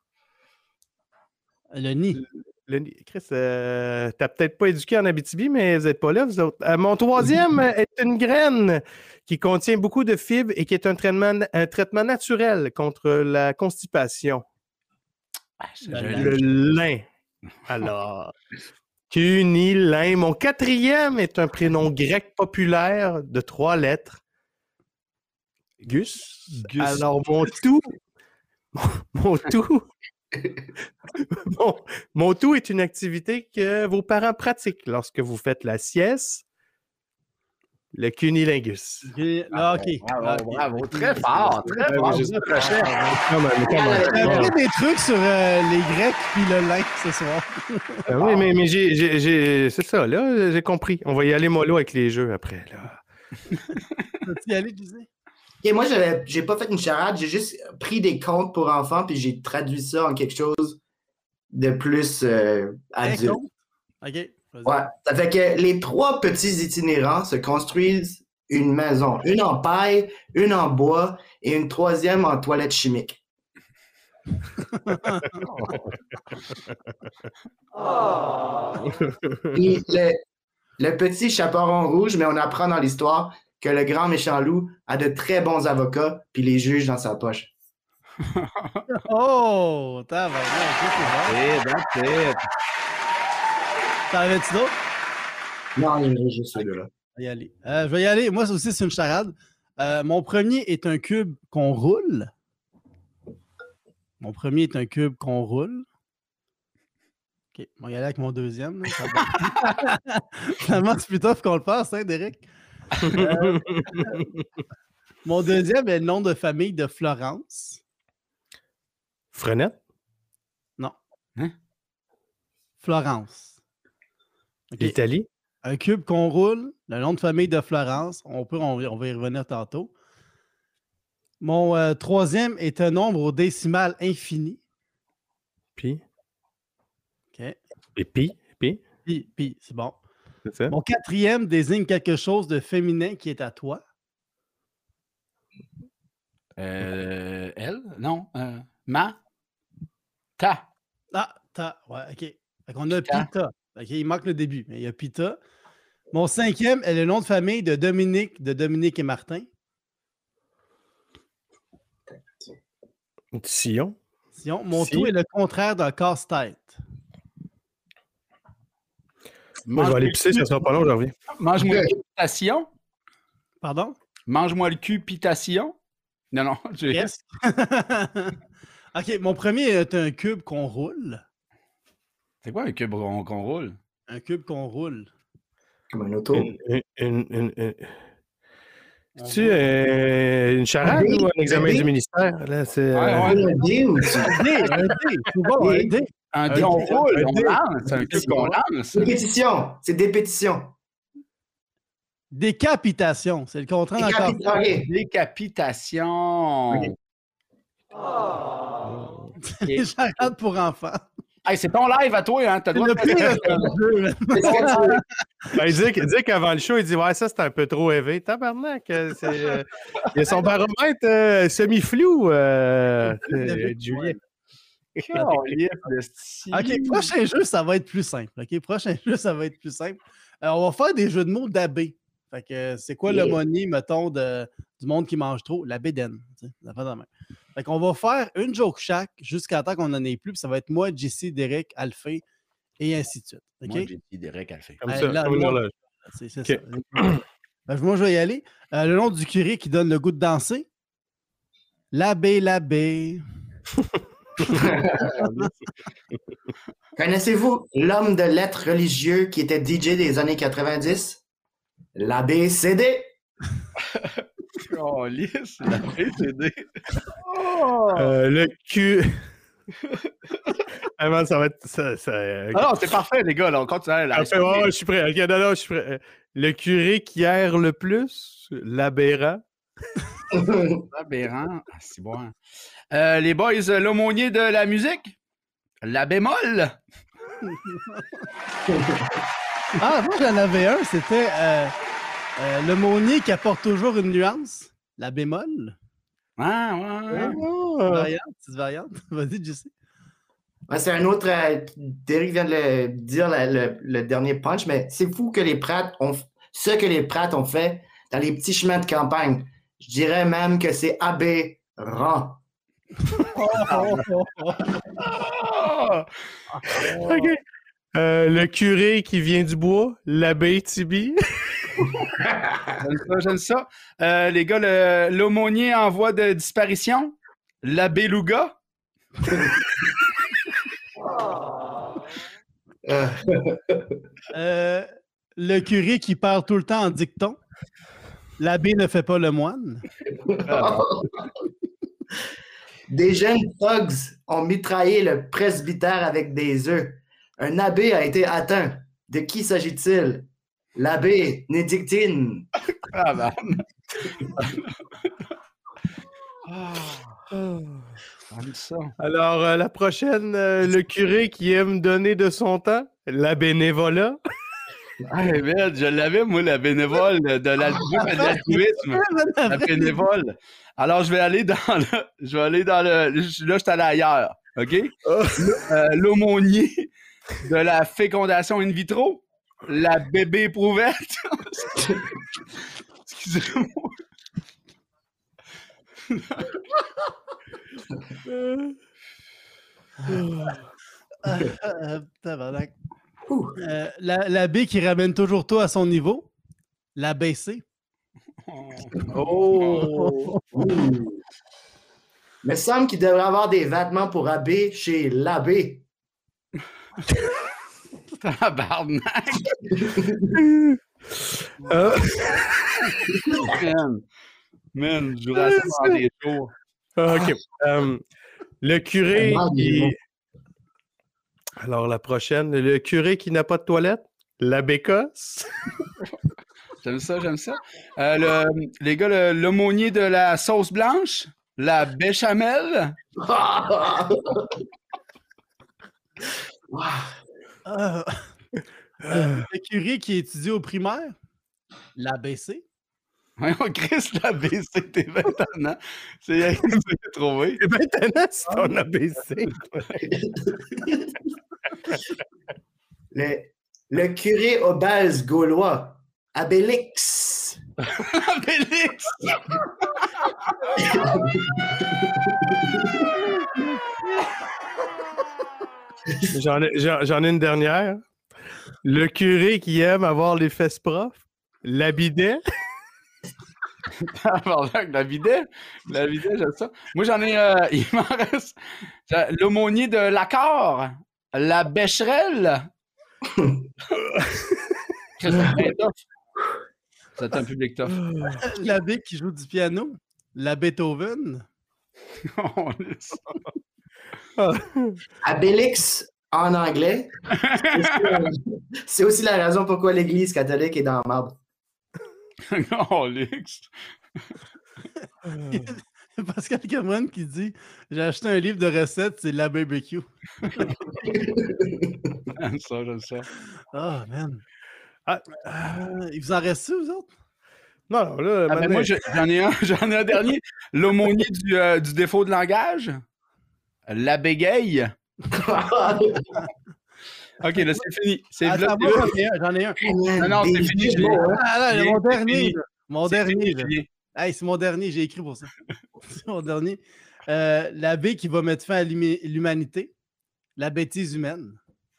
S1: Le nid.
S3: Le nid- Chris, euh, t'as peut-être pas éduqué en Abitibi, mais vous n'êtes pas là, vous autres. Euh, mon troisième *laughs* est une graine qui contient beaucoup de fibres et qui est un traitement, un traitement naturel contre la constipation.
S1: Le
S3: Le lin. Alors, cunilin. Mon quatrième est un prénom grec populaire de trois lettres. Gus?
S4: Gus.
S3: Alors, mon tout. Mon, mon tout. *laughs* mon, mon tout est une activité que vos parents pratiquent lorsque vous faites la sieste. Le cunilingus.
S1: Ok, ah, ok.
S4: Bravo,
S1: Ah, ok.
S4: bravo. Très fort, très
S3: Ouais,
S4: fort.
S3: come on.
S1: J'ai des trucs sur euh, les Grecs puis le lin ce soir.
S3: Ah oui, mais, mais j'ai, j'ai- j'ai- c'est ça, là, j'ai compris. On va y aller mollo avec les jeux après. Là. *laughs*
S1: Peux-tu y aller, tu
S2: Ok, moi, j'avais, j'ai pas fait une charade, j'ai juste pris des contes pour enfants puis j'ai traduit ça en quelque chose de plus euh, adulte.
S1: Ok.
S2: Ouais. Ça fait que les trois petits itinérants se construisent une maison, une en paille, une en bois et une troisième en toilette chimique. *laughs* Puis le, le petit chaperon rouge, mais on apprend dans l'histoire que le grand méchant loup a de très bons avocats puis les juges dans sa poche. *laughs*
S1: Oh, t'as ok, c'est bon.
S4: Eh, that's it.
S1: T'en avais-tu d'autres?
S2: Non, il y a juste ceux-là.
S1: Je vais y aller. Euh, je vais y aller. Moi, ça aussi, c'est une charade. Euh, mon premier est un cube qu'on roule. Mon premier est un cube qu'on roule. OK. On va y aller avec mon deuxième. là. *laughs* *laughs* Finalement, c'est plus tough qu'on le fasse, hein, Derek? Euh, mon deuxième est le nom de famille de Florence.
S3: Frenette?
S1: Florence. OK.
S3: L'Italie?
S1: Un cube qu'on roule, le nom de famille de Florence. On, peut, on, on va y revenir tantôt. Mon euh, troisième est un nombre au décimal infini.
S3: Puis?
S1: OK.
S3: Et puis? Puis?
S1: Puis, puis, c'est bon.
S3: C'est ça?
S1: Mon quatrième désigne quelque chose de féminin qui est à toi.
S4: Euh, elle? Non. euh, ma? Ta.
S1: Ah, ta. Ouais, OK. Fait qu'on a
S4: Pita.
S1: Pita. OK, il manque le début, mais il y a Pita. Mon cinquième est le nom de famille de Dominique, de Dominique et Martin.
S3: Sillon?
S1: Sinon, mon
S3: Si.
S1: tout est le contraire d'un casse-tête.
S3: Moi, je vais aller pisser, ça sera pas long, je reviens.
S4: Mange-moi le cul, pitation.
S1: Pardon?
S4: Mange-moi le cul, pitation. Non, non. *laughs* j'ai-
S1: Yes. *laughs* OK, mon premier est un cube qu'on roule.
S4: C'est quoi un cube qu'on qu'on roule?
S1: Un cube qu'on roule.
S2: Comme un auto.
S3: Une, une, une, une- une-
S1: On
S3: C'est-tu euh, une charade
S2: Un
S3: ou un examen
S2: Un
S3: du ministère? Là, c'est,
S4: Ouais,
S3: euh,
S4: ouais.
S2: Un dé ou tu-
S1: Un dé, un dé, c'est bon, un dé.
S4: Un
S1: Un
S4: dé, on
S1: dé,
S4: roule, on
S1: dé.
S4: lance. Un cube qu'on lance.
S2: C'est dépétition.
S1: Décapitation, c'est le contraire d'un
S2: Décapi-
S1: casse-tête.
S2: Ok.
S4: Décapitation.
S2: Ok.
S1: Les *laughs* charades pour enfants.
S4: Hey, c'est ton live à toi, hein? T'as le droit de faire *laughs*
S3: Ben, il dit, qu'avant le show, il dit Ouais, ça, c'est un peu trop élevé. Tabarnak. euh, c'est, euh, il a son baromètre euh, semi-flou, euh, euh, Julien. *laughs*
S1: Ok, prochain jeu, ça va être plus simple. Ok, prochain *laughs* jeu, ça va être plus simple. Euh, on va faire des jeux de mots d'abbé. Fait que euh, c'est quoi
S2: Yeah.
S1: l'homonie, mettons, de, du monde qui mange trop? La bédaine. ça fait de même. Fait qu'on va faire une joke chaque jusqu'à temps qu'on n'en ait plus. Puis ça va être moi, Jesse, Derek, Alphée et ainsi de suite. Ok?
S4: Moi, Derek faire.
S3: Comme ça, comme une
S1: là-
S3: horloge.
S1: C'est ça. Ben, moi, je vais y aller. Euh, le nom du curé qui donne le goût de danser? L'abbé, l'abbé. *laughs* *laughs*
S2: Connaissez-vous l'homme de lettres religieux qui était DJ des années 90? L'ABCD.
S4: Caliste, la PCD.
S3: Euh, le cul. *laughs* ah, ça va être. Ça, ça, euh,
S4: Ah non, c'est parfait, les gars. Là, on continue.
S3: Ouais, ouais, je suis prêt. Ok, non, non, je suis prêt. Euh, Le curé qui erre le plus, l'aberrant. *laughs* *laughs*
S4: Aberrant. Ah, c'est bon. Euh, les boys, l'aumônier de la musique? La bémol? *laughs*
S1: Ah, moi, j'en avais un. C'était euh, euh, le monnier qui apporte toujours une nuance. La bémol.
S4: Ah, ouais, ouais.
S3: Ah.
S1: Variante, petite variante. *laughs* Vas-y, Jesse.
S2: Ouais, c'est un autre. euh, Derek vient de le dire, le, le- le dernier punch, mais c'est fou que les prates ont ce que les prates ont fait dans les petits chemins de campagne. Je dirais même que c'est aberrant.
S4: Ah! *laughs*
S3: Ok. Euh, le curé qui vient du bois, l'abbé Tibi.
S4: J'aime ça, j'aime ça. Euh, les gars, le- l'aumônier en voie de disparition. La beluga. *laughs*
S2: Euh,
S1: Euh, le curé qui parle tout le temps en dicton. L'abbé ne fait pas le moine. *laughs*
S2: Des jeunes thugs ont mitraillé le presbytère avec des œufs. Un abbé a été atteint. De qui s'agit-il? L'abbé Nédictine.
S4: Ah, ben. *laughs* Ça.
S3: Alors, euh, la prochaine, euh, le curé qui aime donner de son temps, la bénévolat. *laughs*
S4: Hey, merde, je l'avais, moi, la bénévole de l'altruisme. de l'altruisme. La bénévole. Alors, je vais aller dans le. Je vais aller dans le. Là, je suis allé ailleurs. OK? Euh, L'aumônier de la fécondation in vitro. La bébé éprouvette. *laughs* Excusez-moi. *laughs*
S1: Tabarnak. Euh, la- L'abbé qui ramène toujours tout à son niveau. L'abbé *laughs*
S3: Oh!
S2: Mais semble qu'il devrait avoir des vêtements pour abbé chez l'abbé. *laughs*
S4: Tabarnak.
S3: Euh,
S4: Man. Man, je vous rassure dans des jours.
S3: OK. Euh, le curé. Alors, la prochaine, le curé qui n'a pas de toilette, la bécosse. *laughs*
S4: J'aime ça, j'aime ça. Euh, le- les gars, le- l'aumônier de la sauce blanche. La béchamel. *laughs*
S1: Euh, euh, le curé qui étudie au primaire. L'ABC.
S4: Voyons, Chris, la BC, t'es maintenant. C'est *laughs* c'est trouvé.
S3: C'est maintenant si ton ABC.
S2: Le, le curé obèse gaulois. Abélix. *laughs*
S4: Félix!
S3: J'en ai, j'en- j'en ai une dernière. Le curé qui aime avoir les fesses profs, la bidet.
S4: La *laughs* bidet. La bidet, j'aime ça. Moi, j'en ai. euh, *laughs* il m'en reste. De l'accord. La bécherelle. *laughs* C'est un public tough. C'est un public tough.
S1: L'abbé qui joue du piano? La Beethoven?
S4: On est ça.
S2: Abélix en anglais. C'est aussi- la raison pourquoi l'Église catholique est dans le marbre. *laughs*
S4: Oh, Lix. *laughs* *laughs*
S1: Pascal Cameron qui dit J'ai acheté un livre de recettes, c'est la barbecue.
S4: J'aime ça, j'aime ça.
S1: Oh, *laughs* man.
S3: Ah.
S1: Euh, il vous en reste vous autres?
S3: Non, non, là,
S4: Ah, ben, moi, je- j'en ai un, *laughs* j'en ai un dernier. L'aumônier du, euh, du défaut de langage? La bégaye. Ok, là, c'est fini. C'est
S1: Ah, j'en ai un.
S4: Non, non, c'est fini.
S1: Ah, là,
S4: Fini,
S1: mon dernier. Mon dernier. Hey, c'est mon dernier, j'ai écrit pour ça. c'est mon dernier. Euh, L'abbé qui va mettre fin à l'humanité. La bêtise humaine.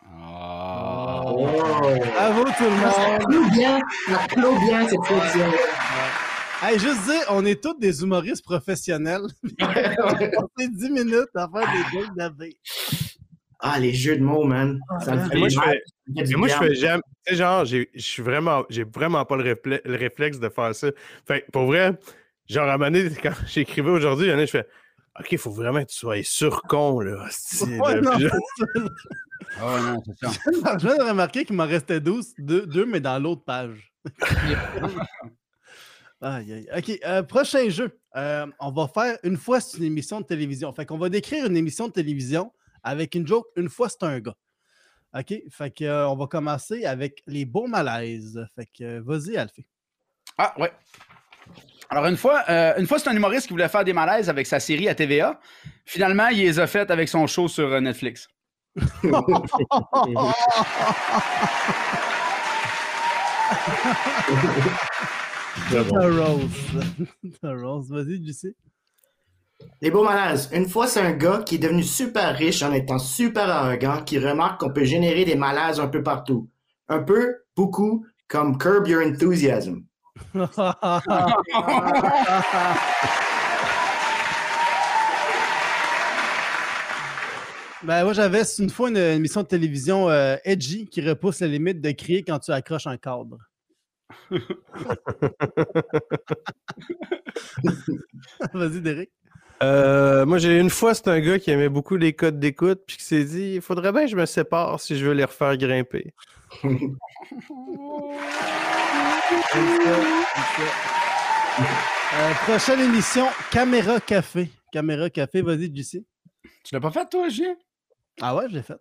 S4: Ah.
S2: Oh.
S1: Bravo tout le
S2: Ça
S1: monde.
S2: clôt bien, ça clôt bien cette.
S1: Hey, juste dire, on est tous des humoristes professionnels. *laughs* on fait 10 minutes à faire des jokes d'abbé.
S2: Ah, les jeux de mots, man. Ça me fait
S3: moi, je
S2: mal,
S3: fais, moi, je fais jamais. Tu sais, genre, j'ai- je suis vraiment. J'ai vraiment pas le, réfle- le réflexe de faire ça. Fait que, pour vrai, genre, à un moment donné, *laughs* quand j'écrivais aujourd'hui, il y en a, je fais. OK, il faut vraiment que tu sois sur-con, là. hostie,
S1: Ouais,
S3: là.
S1: non,
S3: là,
S4: Ah, non, c'est ça. *laughs*
S1: Je viens de remarquer qu'il m'en restait 12, deux, deux, mais dans l'autre page. *laughs* Aïe, aïe. OK, euh, prochain jeu. Euh, on va faire une fois c'est une émission de télévision. Fait qu'on va décrire une émission de télévision avec une joke. Une fois c'est un gars. OK, fait que, euh, on va commencer avec les beaux malaises. Fait que euh, vas-y, Alfie.
S4: Ah, ouais. Alors, une fois, euh, une fois c'est un humoriste qui voulait faire des malaises avec sa série à TVA. Finalement, il les a faites avec son show sur euh, Netflix. *laughs* *laughs*
S1: The Rose. *laughs* The Rose. Vas-y, JC.
S2: Les beaux malaises. Une fois, c'est un gars qui est devenu super riche en étant super arrogant, qui remarque qu'on peut générer des malaises un peu partout. Un peu, beaucoup, comme Curb Your Enthusiasm.
S1: Ben, moi, j'avais une fois une, une émission de télévision euh, edgy qui repousse la limite de crier quand tu accroches un cadre. *laughs* *laughs* Vas-y, Derek.
S3: Euh, moi, j'ai une fois, c'est un gars qui aimait beaucoup les codes d'écoute, puis qui s'est dit il faudrait bien que je me sépare si je veux les refaire grimper. *laughs*
S1: Euh, prochaine émission, Caméra Café. Caméra Café, vas-y, JC.
S4: Tu l'as pas fait, toi, Julien?
S1: Ah ouais, je l'ai fait.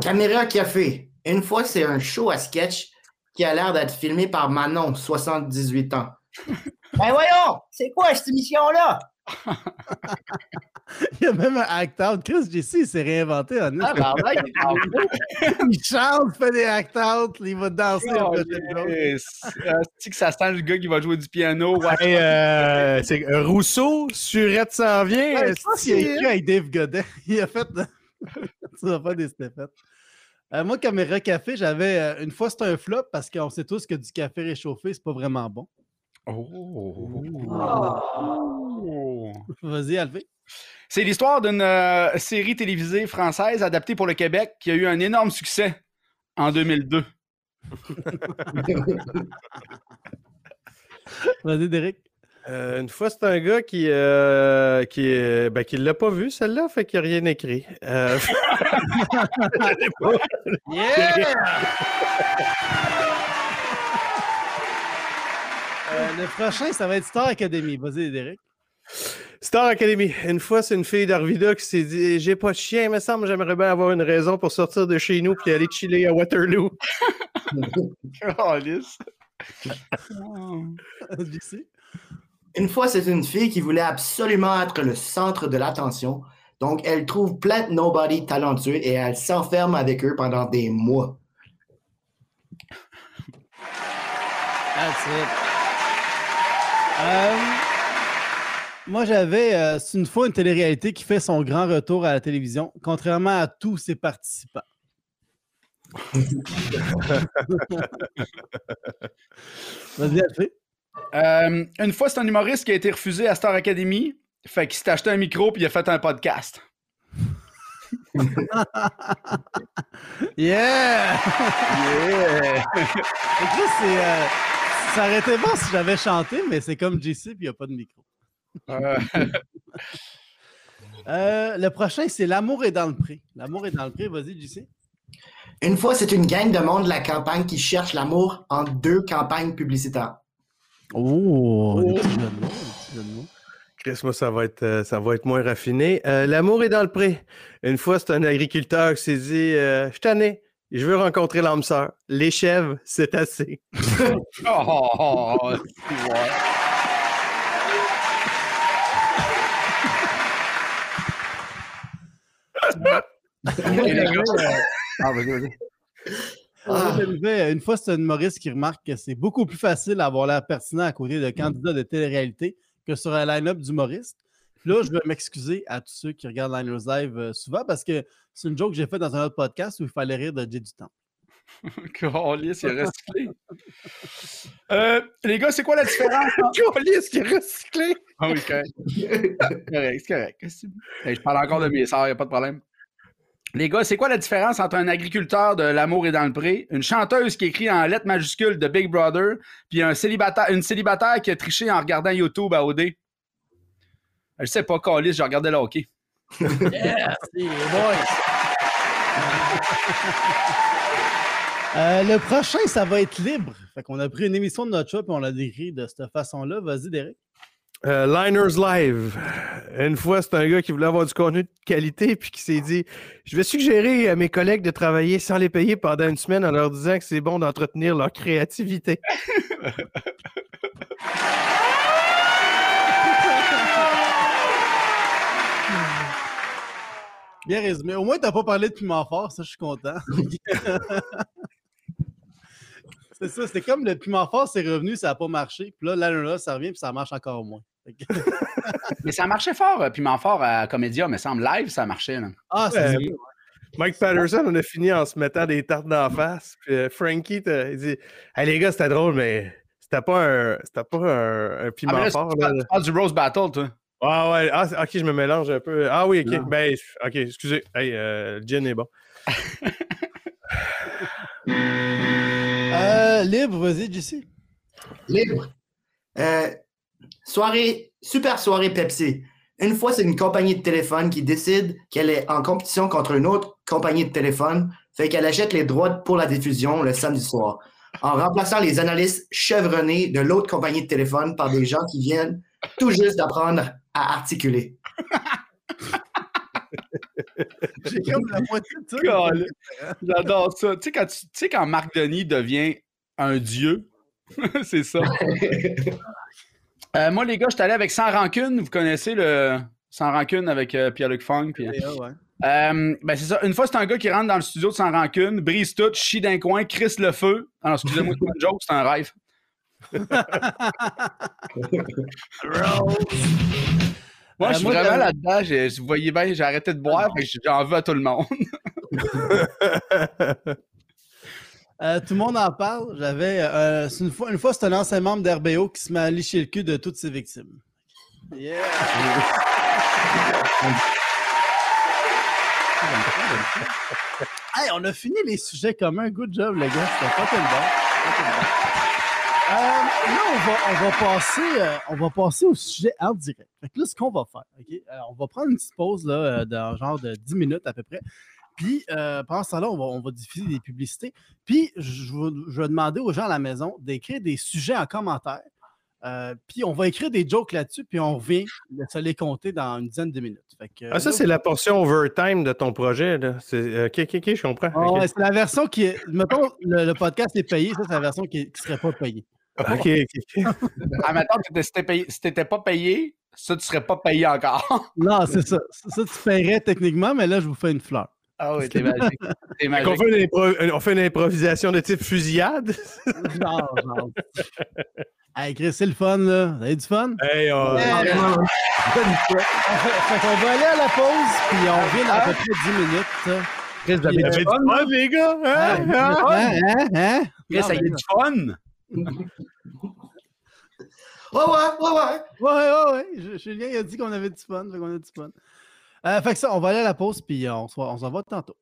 S2: Caméra Café. Une fois, c'est un show à sketch qui a l'air d'être filmé par Manon, 78 ans. Ben voyons, c'est quoi cette émission-là? *laughs*
S1: Il y a même un act-out. Chris JC, il s'est réinventé en
S4: Ah, bah, ouais, il est en
S1: Il chante, il fait des act-outs, il va danser peu
S4: C'est que ça sent le gars qui va jouer du piano? Ouais.
S3: Euh, c'est euh, Rousseau, Surette s'en vient.
S1: Ouais, je pense qu'il a écrit avec Dave Godet. *laughs* Il a fait. Ça va pas des Stéphane. Euh, moi, Caméra Café, j'avais. euh, une fois, c'était un flop parce qu'on sait tous que du café réchauffé, c'est pas vraiment bon.
S4: Oh. *laughs*
S1: Vas-y, Alvé.
S4: C'est l'histoire d'une euh, série télévisée française adaptée pour le Québec qui a eu un énorme succès en 2002. *laughs*
S1: Vas-y, Derek.
S3: Euh, une fois, c'est un gars qui euh, qui, euh, ben, qui l'a pas vu, celle-là, fait qu'il n'a rien écrit. Euh, *laughs*
S1: Euh, le prochain, ça va être Star Academy. Vas-y, Derek.
S3: Star Academy. Une fois, c'est une fille d'Arvida qui s'est dit J'ai pas de chien, il me semble, j'aimerais bien avoir une raison pour sortir de chez nous puis aller chiller à Waterloo. *laughs* *laughs*
S1: JC.
S2: Une fois, c'est une fille qui voulait absolument être le centre de l'attention. Donc, elle trouve plein de nobody talentueux et elle s'enferme avec eux pendant des mois.
S1: That's it. Euh, moi, j'avais. euh, c'est une fois une télé-réalité qui fait son grand retour à la télévision, contrairement à tous ses participants. *laughs* Vas-y.
S4: Euh, une fois, c'est un humoriste qui a été refusé à Star Academy. Fait qu'il s'est acheté un micro puis il a fait un podcast. *laughs*
S1: Yeah!
S4: Yeah! *laughs*
S1: C'est, euh, ça aurait été bon si j'avais chanté, mais c'est comme JC puis il n'y a pas de micro.
S4: Euh, *laughs*
S1: Euh, le prochain, c'est L'amour est dans le pré. L'amour est dans le pré. Vas-y, JC.
S2: Une fois, c'est une gang de monde de la campagne qui cherche l'amour en deux campagnes publicitaires.
S1: Oh, mots.
S3: Chris, moi, ça va être, euh, ça va être moins raffiné. Euh, L'amour est dans le pré. Une fois, c'est un agriculteur qui s'est dit euh, Je t'en ai, je veux rencontrer l'âme sœur. Les chèvres, c'est assez. *laughs*
S4: Oh, *laughs* Ah, vas-y, vas-y.
S1: Ah. Une fois, c'est un humoriste qui remarque que c'est beaucoup plus facile d'avoir l'air pertinent à côté de candidats de télé-réalité que sur un line-up d'humoriste. Puis Là, je veux m'excuser à tous ceux qui regardent Liners Live euh, souvent parce que c'est une joke que j'ai faite dans un autre podcast où il fallait rire de Jay du temps. *laughs*
S4: Calice, il est recyclé. *laughs* Euh, les gars, c'est quoi la différence? entre-
S3: Calice qui est recyclé.
S4: Ah oui, correct. *laughs* correct, c'est correct. Hey, je parle encore de mes sœurs, il n'y a pas de problème. Les gars, c'est quoi la différence entre un agriculteur de L'amour est dans le pré, une chanteuse qui écrit en lettres majuscules de Big Brother, puis un célibataire, une célibataire qui a triché en regardant YouTube à OD? Je sais pas, Calis, j'ai regardé le hockey. *laughs* *laughs*
S1: Euh, le prochain, ça va être libre. Fait qu'on a pris une émission de notre show et on l'a décrit de cette façon-là. Vas-y, Derek.
S3: Euh, Liners Live. Une fois, c'est un gars qui voulait avoir du contenu de qualité puis qui s'est dit Je vais suggérer à mes collègues de travailler sans les payer pendant une semaine en leur disant que c'est bon d'entretenir leur créativité.
S1: Bien résumé. Au moins, tu n'as pas parlé de piment fort, ça, je suis content. *laughs* c'est ça, c'était comme le piment fort, c'est revenu, ça n'a pas marché. Puis là, là, là, là, ça revient, puis ça marche encore moins. *laughs*
S4: Mais ça marchait fort, euh, Piment Fort à Comédia, mais semble live, ça marchait. Là.
S1: Ah, c'est
S3: Ouais, Mike Patterson, on a fini en se mettant des tartes d'en face. Puis euh, Frankie, il dit Hey les gars, c'était drôle, mais c'était pas un, c'était pas un, un piment
S4: Ah, là,
S3: fort.
S4: tu,
S3: là.
S4: parles, tu parles du Rose Battle, toi.
S3: Ah ouais, ah, ok, je me mélange un peu. Ah oui, ok.
S4: Non.
S3: Ben, ok, excusez. Hey, euh, le gin est bon. *laughs* *laughs*
S1: Euh, libre, vas-y, JC.
S2: Libre. Euh, soirée, super soirée Pepsi. Une fois, c'est une compagnie de téléphone qui décide qu'elle est en compétition contre une autre compagnie de téléphone, fait qu'elle achète les droits pour la diffusion le samedi soir, en remplaçant les analystes chevronnés de l'autre compagnie de téléphone par des gens qui viennent tout juste d'apprendre à articuler. *laughs*
S1: J'ai comme la moitié de ça.
S4: J'adore ça. Tu sais, quand, tu tu sais, quand Marc Denis devient un dieu, *laughs* c'est ça. *laughs* Euh, moi, les gars, je suis allé avec Sans Rancune. Vous connaissez le Sans Rancune avec euh, Pierre-Luc Funk. puis,
S1: ah, ouais.
S4: Euh, ben, c'est ça. Une fois, c'est un gars qui rentre dans le studio de Sans Rancune, brise tout, chie d'un coin, crisse le feu. Alors, excusez-moi, c'est une joke, c'est un rêve. Moi,
S1: Euh,
S4: je suis
S1: moi,
S4: vraiment là-dedans. Vous voyez bien, j'ai arrêté de boire, fait que j'en veux à tout le monde. *laughs*
S1: Euh, tout le monde en parle. J'avais. euh, une fois, une fois c'est un ancien membre d'RBO qui se met à licher le cul de toutes ses victimes. Yeah! *laughs* hey, on a fini les sujets communs. Good job, les gars. C'était pas tellement bon. Euh, là, on va, on, va passer, euh, on va passer au sujet en direct. Fait que là, ce qu'on va faire? Euh, on va prendre une petite pause là, d'un genre de 10 minutes à peu près. Puis, pendant ce temps-là, on va, on va diffuser des publicités. Puis, je, vais- je vais demander aux gens à la maison d'écrire des sujets en commentaire. Puis, on va écrire des jokes là-dessus, puis on revient se les compter dans une dizaine de minutes. Fait que,
S3: Ah, ça, c'est la portion overtime de ton projet. Là. C'est, euh, ok, ok, ok, je comprends.
S1: Ah ouais, c'est la version qui est. Mettons, le, le podcast est payé, ça, c'est la version qui ne serait pas payée.
S3: Ok, ok, ok.
S4: Ah, maintenant, si t'étais payé- si t'étais pas payé, ça, tu serais pas payé encore. *laughs*
S1: Non, c'est ça. Ça, tu paierais techniquement, mais là, je vous fais une fleur.
S4: Ah oui, t'es magique.
S3: Fait une impro- on fait une improvisation de type fusillade? *laughs*
S1: Non, non. Hey, Chris, c'est le fun, là. Vous avez du fun?
S3: Hey, on-
S1: qu'on va aller à la pause, puis on revient dans à peu près 10 minutes.
S4: Chris, vous avez du fun?
S3: les gars?
S1: Hein?
S3: Hein? Hein?
S1: Hein?
S4: Chris, ça y est du fun?
S2: Ouais, ouais, ouais, ouais.
S1: Ouais, ouais, ouais. Julien il a dit qu'on avait du fun. Fait qu'on a du fun. Euh, fait que ça, on va aller à la pause, puis on s'en va tantôt.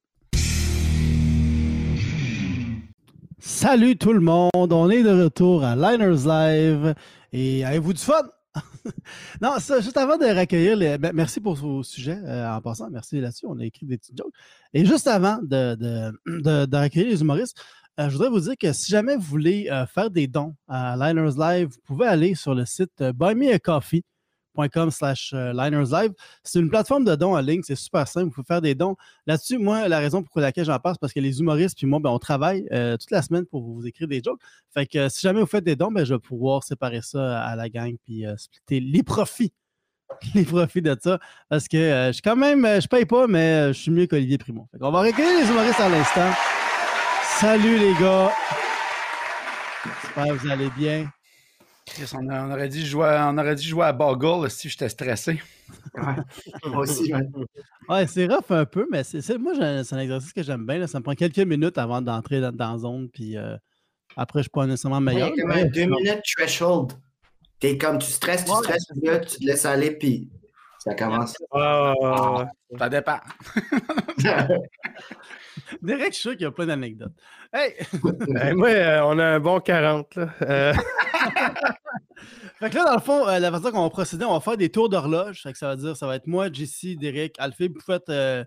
S1: Salut tout le monde, on est de retour à Liners Live et avez-vous du fun? *laughs* non, ça, juste avant de recueillir les. ben, merci pour vos sujets euh, en passant, merci là-dessus, on a écrit des petites jokes. Et juste avant de, de, de- recueillir les humoristes, je voudrais vous dire que si jamais vous voulez euh, faire des dons à Liners Live, vous pouvez aller sur le site euh, Buy Me a Coffee patreon.com slash euh, linerslive. C'est une plateforme de dons en ligne, c'est super simple, vous pouvez faire des dons. Là-dessus, moi, la raison pour laquelle j'en passe, parce que les humoristes puis moi, ben, on travaille euh, toute la semaine pour vous écrire des jokes. Fait que euh, si jamais vous faites des dons, ben, je vais pouvoir séparer ça à la gang puis euh, splitter les profits. *laughs* Les profits de ça. Parce que euh, je suis quand même, euh, je paye pas, mais euh, je suis mieux qu'Olivier Primo. Fait qu'on va recueillir les humoristes à l'instant. Salut les gars. J'espère que vous allez bien.
S4: Chris, On, a- on aurait dit jouer, à- on aurait dit jouer à Boggle si j'étais stressé. *laughs*
S2: Moi aussi.
S1: Ouais, c'est rough un peu, mais c'est, c'est- moi, c'est un exercice que j'aime bien. là. Ça me prend quelques minutes avant d'entrer dans, dans la zone, puis euh, après, je suis pas nécessairement
S2: Il y
S1: meilleur.
S2: a comme
S1: mais-
S2: un deux minutes threshold. T'es comme, tu stresses, tu
S1: Ouais.
S2: stresses, puis là, tu te laisses aller, puis ça commence.
S3: Ah, ouais, ouais.
S4: Ça dépend. *laughs* *laughs* *laughs*
S1: Derek, je suis sûr qu'il y a plein d'anecdotes. Hey! *laughs*
S3: Hey, moi, euh, on a un bon 40. Là. Euh, *laughs*
S1: Fait que là, dans le fond, euh, la façon qu'on va procéder, on va faire des tours d'horloge. Fait que ça va dire, ça va être moi, Jesse, Derek, Alphée. Vous faites euh,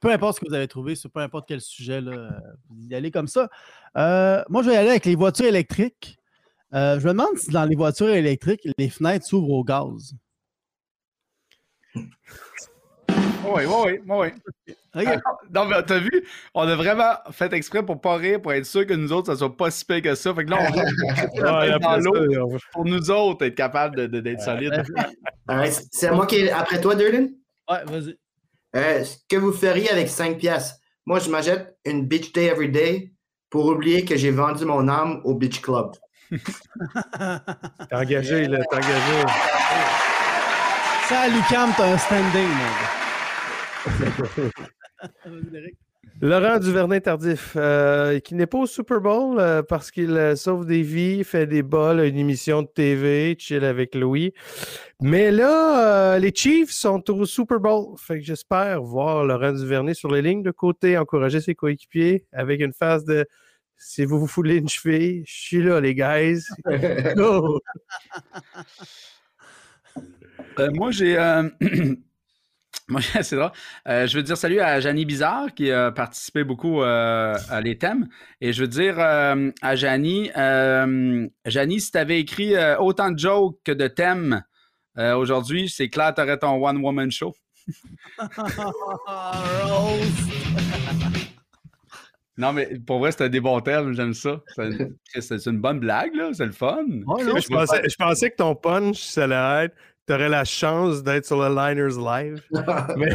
S1: peu importe ce que vous avez trouvé, sur peu importe quel sujet, là, vous y allez comme ça. Euh, moi, je vais y aller avec les voitures électriques. Euh, je me demande si dans les voitures électriques, les fenêtres s'ouvrent au gaz.
S4: Oui, oui, oui,
S1: OK.
S4: Non, mais t'as vu, on a vraiment fait exprès pour pas rire, pour être sûr que nous autres, ça soit pas si pire que ça. Fait que là, on va *laughs*
S3: ouais,
S4: dans l'eau pour nous autres être capables de- de- d'être solides. *laughs*
S2: Alright, c'est moi qui est après toi, Durden.
S1: Ouais, vas-y.
S2: Euh, ce que vous feriez avec 5 piastres? Moi, je m'achète une Beach Day Every Day pour oublier que j'ai vendu mon âme au Beach Club. *laughs*
S3: T'es engagé, là, t'es engagé.
S1: Ça, à Lucam, t'as un standing, mon *laughs*
S3: Laurent Duvernay-Tardif, euh, qui n'est pas au Super Bowl euh, parce qu'il euh, sauve des vies, fait des bols, a une émission de TV, chill avec Louis. Mais là, euh, les Chiefs sont au Super Bowl. Fait que j'espère voir Laurent Duvernay sur les lignes de côté, encourager ses coéquipiers avec une phase de si vous vous foulez une cheville, je suis là, les guys. *laughs* Go!
S4: Euh, moi, j'ai. *clears throat* *laughs* moi, c'est drôle. Euh, je veux dire salut à Janie Bizarre qui a participé beaucoup euh, à les thèmes. Et je veux dire euh, à Janie, euh, Janie, si tu avais écrit euh, autant de jokes que de thèmes euh, aujourd'hui, c'est clair, tu aurais ton one-woman show.
S1: Rose. *laughs*
S4: Non, mais pour vrai, c'était des bons thèmes, j'aime ça. C'est une, bonne blague, là, c'est le fun.
S1: Non,
S3: je, pensais, je pensais que ton punch, ça allait être t'aurais la chance d'être sur le Liners Live. *laughs* Mais,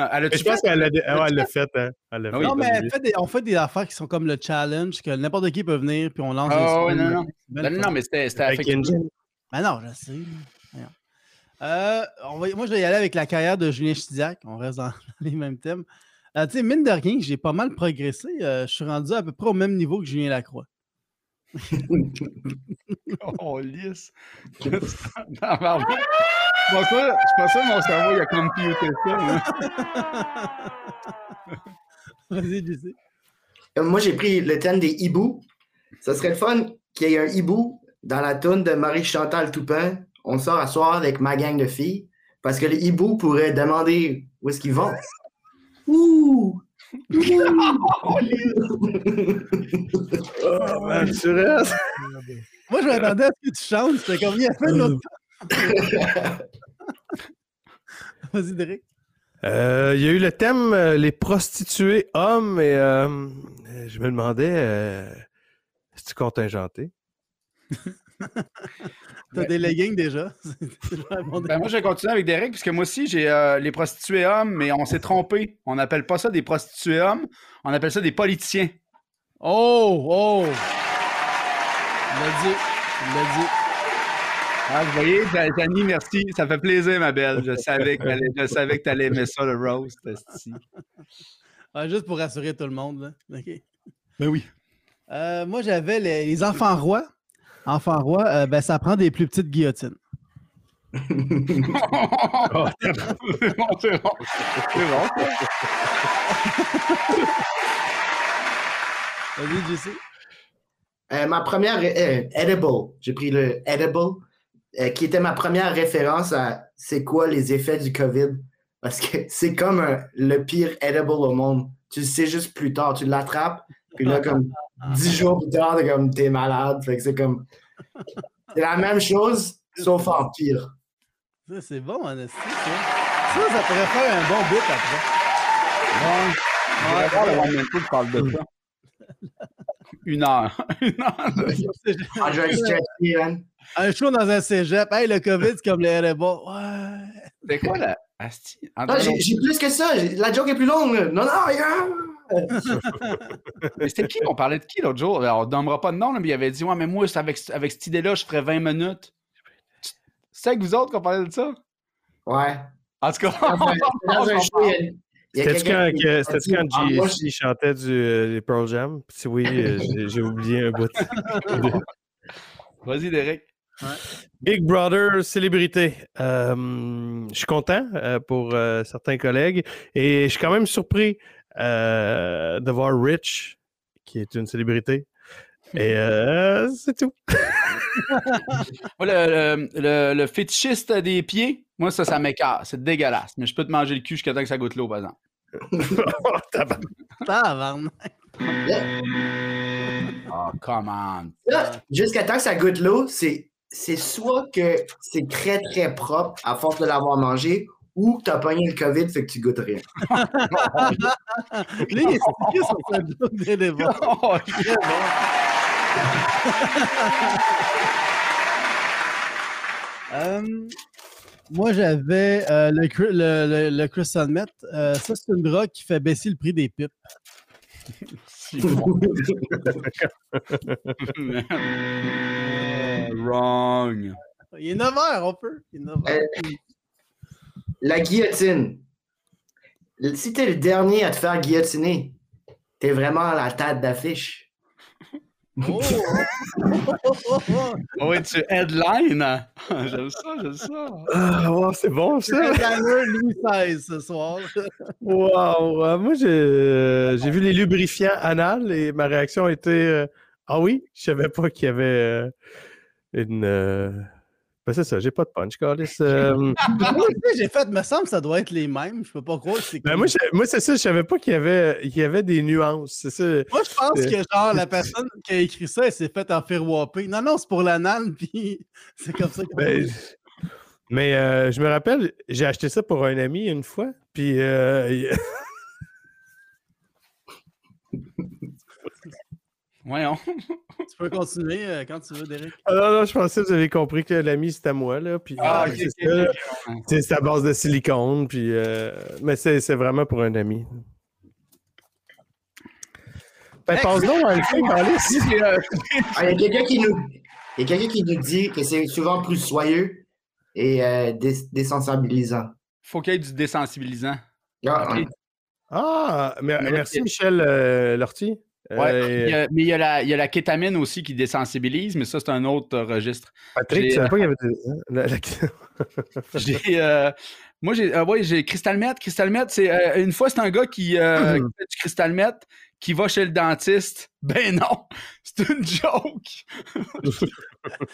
S4: Ah, elle
S3: mais je pense qu'elle l'a ouais, fait. Hein? Elle fait.
S1: non, mais fait des- on fait des affaires qui sont comme le challenge, que n'importe qui peut venir, puis on lance spins.
S4: non, non. Ben, non, mais c'était
S3: Avec. Engine.
S1: Ben non, je sais. Euh, on va- moi, je vais y aller avec la carrière de Julien Chidiac. On reste *laughs* dans les mêmes thèmes. Euh, tu sais, mine de rien, j'ai pas mal progressé. Euh, je suis rendu à peu près au même niveau que Julien Lacroix. *laughs*
S4: Oh, lisse. *laughs* *laughs* Je pense que mon cerveau il a computé ça.
S1: Vas-y, JC.
S2: Euh, Moi, j'ai pris le thème des hiboux. Ça serait le fun qu'il y ait un hibou dans la toune de Marie-Chantal Toupin. On sort à soir avec ma gang de filles parce que les hiboux pourraient demander où est-ce qu'ils vont. Ouh!
S3: Oh, man, tu restes.
S1: Moi, je m'attendais à ce que tu chantes. C'était comme il a fait l'autre Vas-y, Derek.
S3: Euh, Il y a eu le thème euh, les prostituées hommes et euh, je me demandais si tu contingenté. *laughs* *laughs*
S1: T'as des leggings déjà? *laughs*
S4: Ben, moi, je vais continuer avec Derek, puisque moi aussi, j'ai euh, les prostituées hommes, mais on s'est trompé. On n'appelle pas ça des prostituées hommes, on appelle ça des politiciens.
S1: Oh, oh! Il l'a dit. Il l'a dit.
S4: Ah, vous voyez, Ja- Janie, merci. Ça fait plaisir, ma belle. Je savais que t'allais- je savais que tu allais aimer ça, le roast.
S1: Ah, *laughs* juste pour rassurer tout le monde. Là.
S4: Ben oui.
S1: Euh, moi, j'avais les, les enfants rois. Enfants rois, euh, ben, ça prend des plus petites guillotines.
S4: Oh, c'est bon, c'est bon. C'est bon, ça.
S1: Vas-y, JC.
S2: Euh, ma première euh, edible, j'ai pris le edible, euh, qui était ma première référence à c'est quoi les effets du COVID. Parce que *laughs* c'est comme un- le pire edible au monde. Tu le sais juste plus tard, tu l'attrapes, puis là, comme dix jours plus tard, t'es comme t'es malade. Fait que c'est comme. C'est la même chose, sauf en pire.
S1: Ça, c'est bon, en esti, ça. Ça, ça pourrait faire un bon bit après.
S4: On va voir le One Man Show qui parle de ça. *laughs* Une heure. *laughs* Une heure. de-
S2: Ah, man.
S1: Un show dans un cégep. Hey, le COVID, c'est comme les RBA. Ouais.
S4: C'est quoi la. Asti?
S2: Non,
S4: Attends,
S2: j'ai plus que ça. La joke est plus longue. là. Non, non, regarde.
S4: Mais c'était qui? On parlait de qui l'autre jour? Alors, on ne nommera pas de nom, là, mais il avait dit Ouais, mais moi, c'est avec, avec cette idée-là, je ferais 20 minutes. C'est avec vous autres qu'on parlait de ça?
S2: Ouais.
S4: En tout cas,
S3: C'était-tu quand,
S2: qui-
S3: que- quand
S2: Ah, moi,
S3: JC chantait du euh, Pearl Jam? Si oui, *laughs* euh, j'ai- j'ai oublié un bout. *laughs*
S4: vas-y, Derek.
S3: Big Brother célébrité. Euh, je suis content euh, pour euh, certains collègues et je suis quand même surpris euh, de voir Rich, qui est une célébrité. Et *laughs* euh, c'est tout.
S4: Le, le, le- le fétichiste des pieds, moi, ça, ça m'écarte. C'est dégueulasse. Mais je peux te manger le cul jusqu'à temps que ça goûte l'eau, par exemple.
S3: Oh, *laughs* tabarnak.
S4: Oh, come on.
S2: Jusqu'à temps que ça goûte l'eau, c'est c'est soit que c'est très très propre à force de l'avoir mangé ou que t'as pogné le COVID, fait que tu goûtes rien.
S1: Est stické sur sa joke des *laughs* débats.
S4: Oh.
S1: Euh, moi, j'avais euh, le, le, le, le Crystal Met. Euh, ça, c'est une drogue qui fait baisser le prix des pipes.
S4: Oh, *laughs* wrong.
S1: Il est 9 heures, on peut. Il est 9 heures.
S2: La guillotine. Si t'es le dernier à te faire guillotiner, t'es vraiment à la tête d'affiche.
S1: Oh! *laughs*
S4: Oh, oui, tu headline. *laughs* j'aime ça, j'aime ça.
S3: Ah, wow, c'est bon ça.
S1: Louis XVI ce soir.
S3: Wow. Moi, j'ai euh, j'ai vu les lubrifiants anal et ma réaction a été euh, Ah oui, je savais pas qu'il y avait euh, une. euh, Ben, c'est ça, j'ai pas de punch, Carlis. *laughs* Euh,
S1: Moi aussi, j'ai fait, me semble que ça doit être les mêmes. Je peux pas croire que c'est
S3: ben,
S1: comme-
S3: moi, moi, c'est ça, je savais pas qu'il y avait, il y avait des nuances. C'est ça.
S1: Moi, je pense que genre la *laughs* personne qui a écrit ça, elle s'est fait en faire whopper. Non, non, c'est pour l'anal, *laughs* puis c'est comme ça que
S3: Ben, mais euh, je me rappelle, j'ai acheté ça pour un ami une fois, puis euh,
S4: Voyons.
S1: tu peux continuer euh, quand tu veux, Derek.
S3: Ah non, non, je pensais que vous avez compris que l'ami c'était moi, là, puis
S4: Ah,
S3: euh,
S4: ok,
S3: c'est
S4: ok,
S3: ça, là.
S4: ok, ok.
S3: Tu sais, c'est à base de silicone, puis euh, mais c'est c'est vraiment pour un ami. Ben,
S1: Hey,
S3: passe donc à le film,
S2: Il y a quelqu'un qui nous il y a quelqu'un qui nous dit que c'est souvent plus soyeux et euh, dés- désensibilisant.
S4: faut qu'il y ait du désensibilisant.
S2: Ah.
S3: Ah,
S4: Mais-
S3: merci Michel euh, Lortie.
S4: Ouais.
S3: Euh,
S4: Il y a- mais il y, a la, il y a la kétamine aussi qui désensibilise, mais ça, c'est un autre euh, registre.
S3: Patrick, tu savais pas *laughs* qu'il y avait des... hein, la- la- *laughs*
S4: J'ai, euh, moi, j'ai, euh, ouais, j'ai Crystal Met. Crystal Met, c'est euh, une fois, c'est un gars qui, euh, qui *clears throat* fait du Crystal Met, qui va chez le dentiste. *laughs* Ben non, c'est une joke.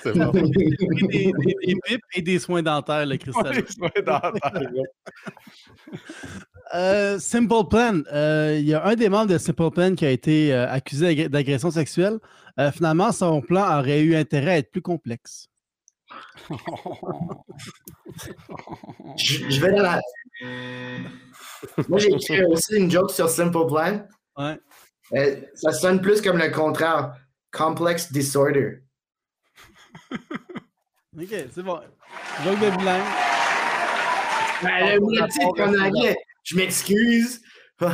S3: C'est bon.
S1: Des, des, et des soins dentaires, le.
S4: Ouais, dentaire.
S1: Euh, Simple Plan. euh, Il y a un des membres de Simple Plan qui a été euh, accusé d'ag- d'agression sexuelle. Finalement, son plan aurait eu intérêt à être plus complexe.
S2: Je, je vais dans la. Moi, j'ai écrit aussi une joke sur Simple Plan.
S1: Ouais.
S2: Ça sonne plus comme le contraire. Complex Disorder. *laughs*
S1: Ok, c'est bon. Joke de bilingue.
S2: Ben, le le titre en anglais. Je m'excuse. *laughs*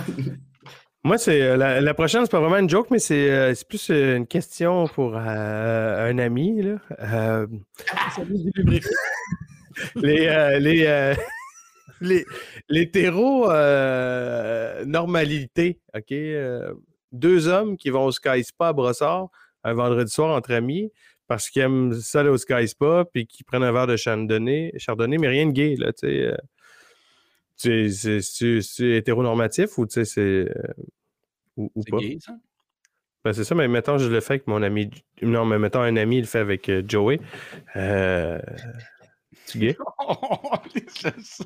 S3: Moi, c'est euh, la, la prochaine, c'est pas vraiment une joke, mais c'est euh, plus euh, une question pour un ami. Là. *laughs* Les, les, *laughs* les, normalité, OK? deux hommes qui vont au Sky Spa à Brossard un vendredi soir entre amis parce qu'ils aiment ça au Sky Spa puis qu'ils prennent un verre de chardonnay, chardonnay mais rien de gay, là, tu sais. Tu hétéronormatif ou tu sais, c'est. euh, ou, ou pas?
S4: gay, ça?
S3: Ben, c'est ça, mais mettons, je le fais avec mon ami. Non, mais mettons, un ami, il le fait avec euh, Joey. Euh... Tu gay?
S4: J'aime *laughs* ça.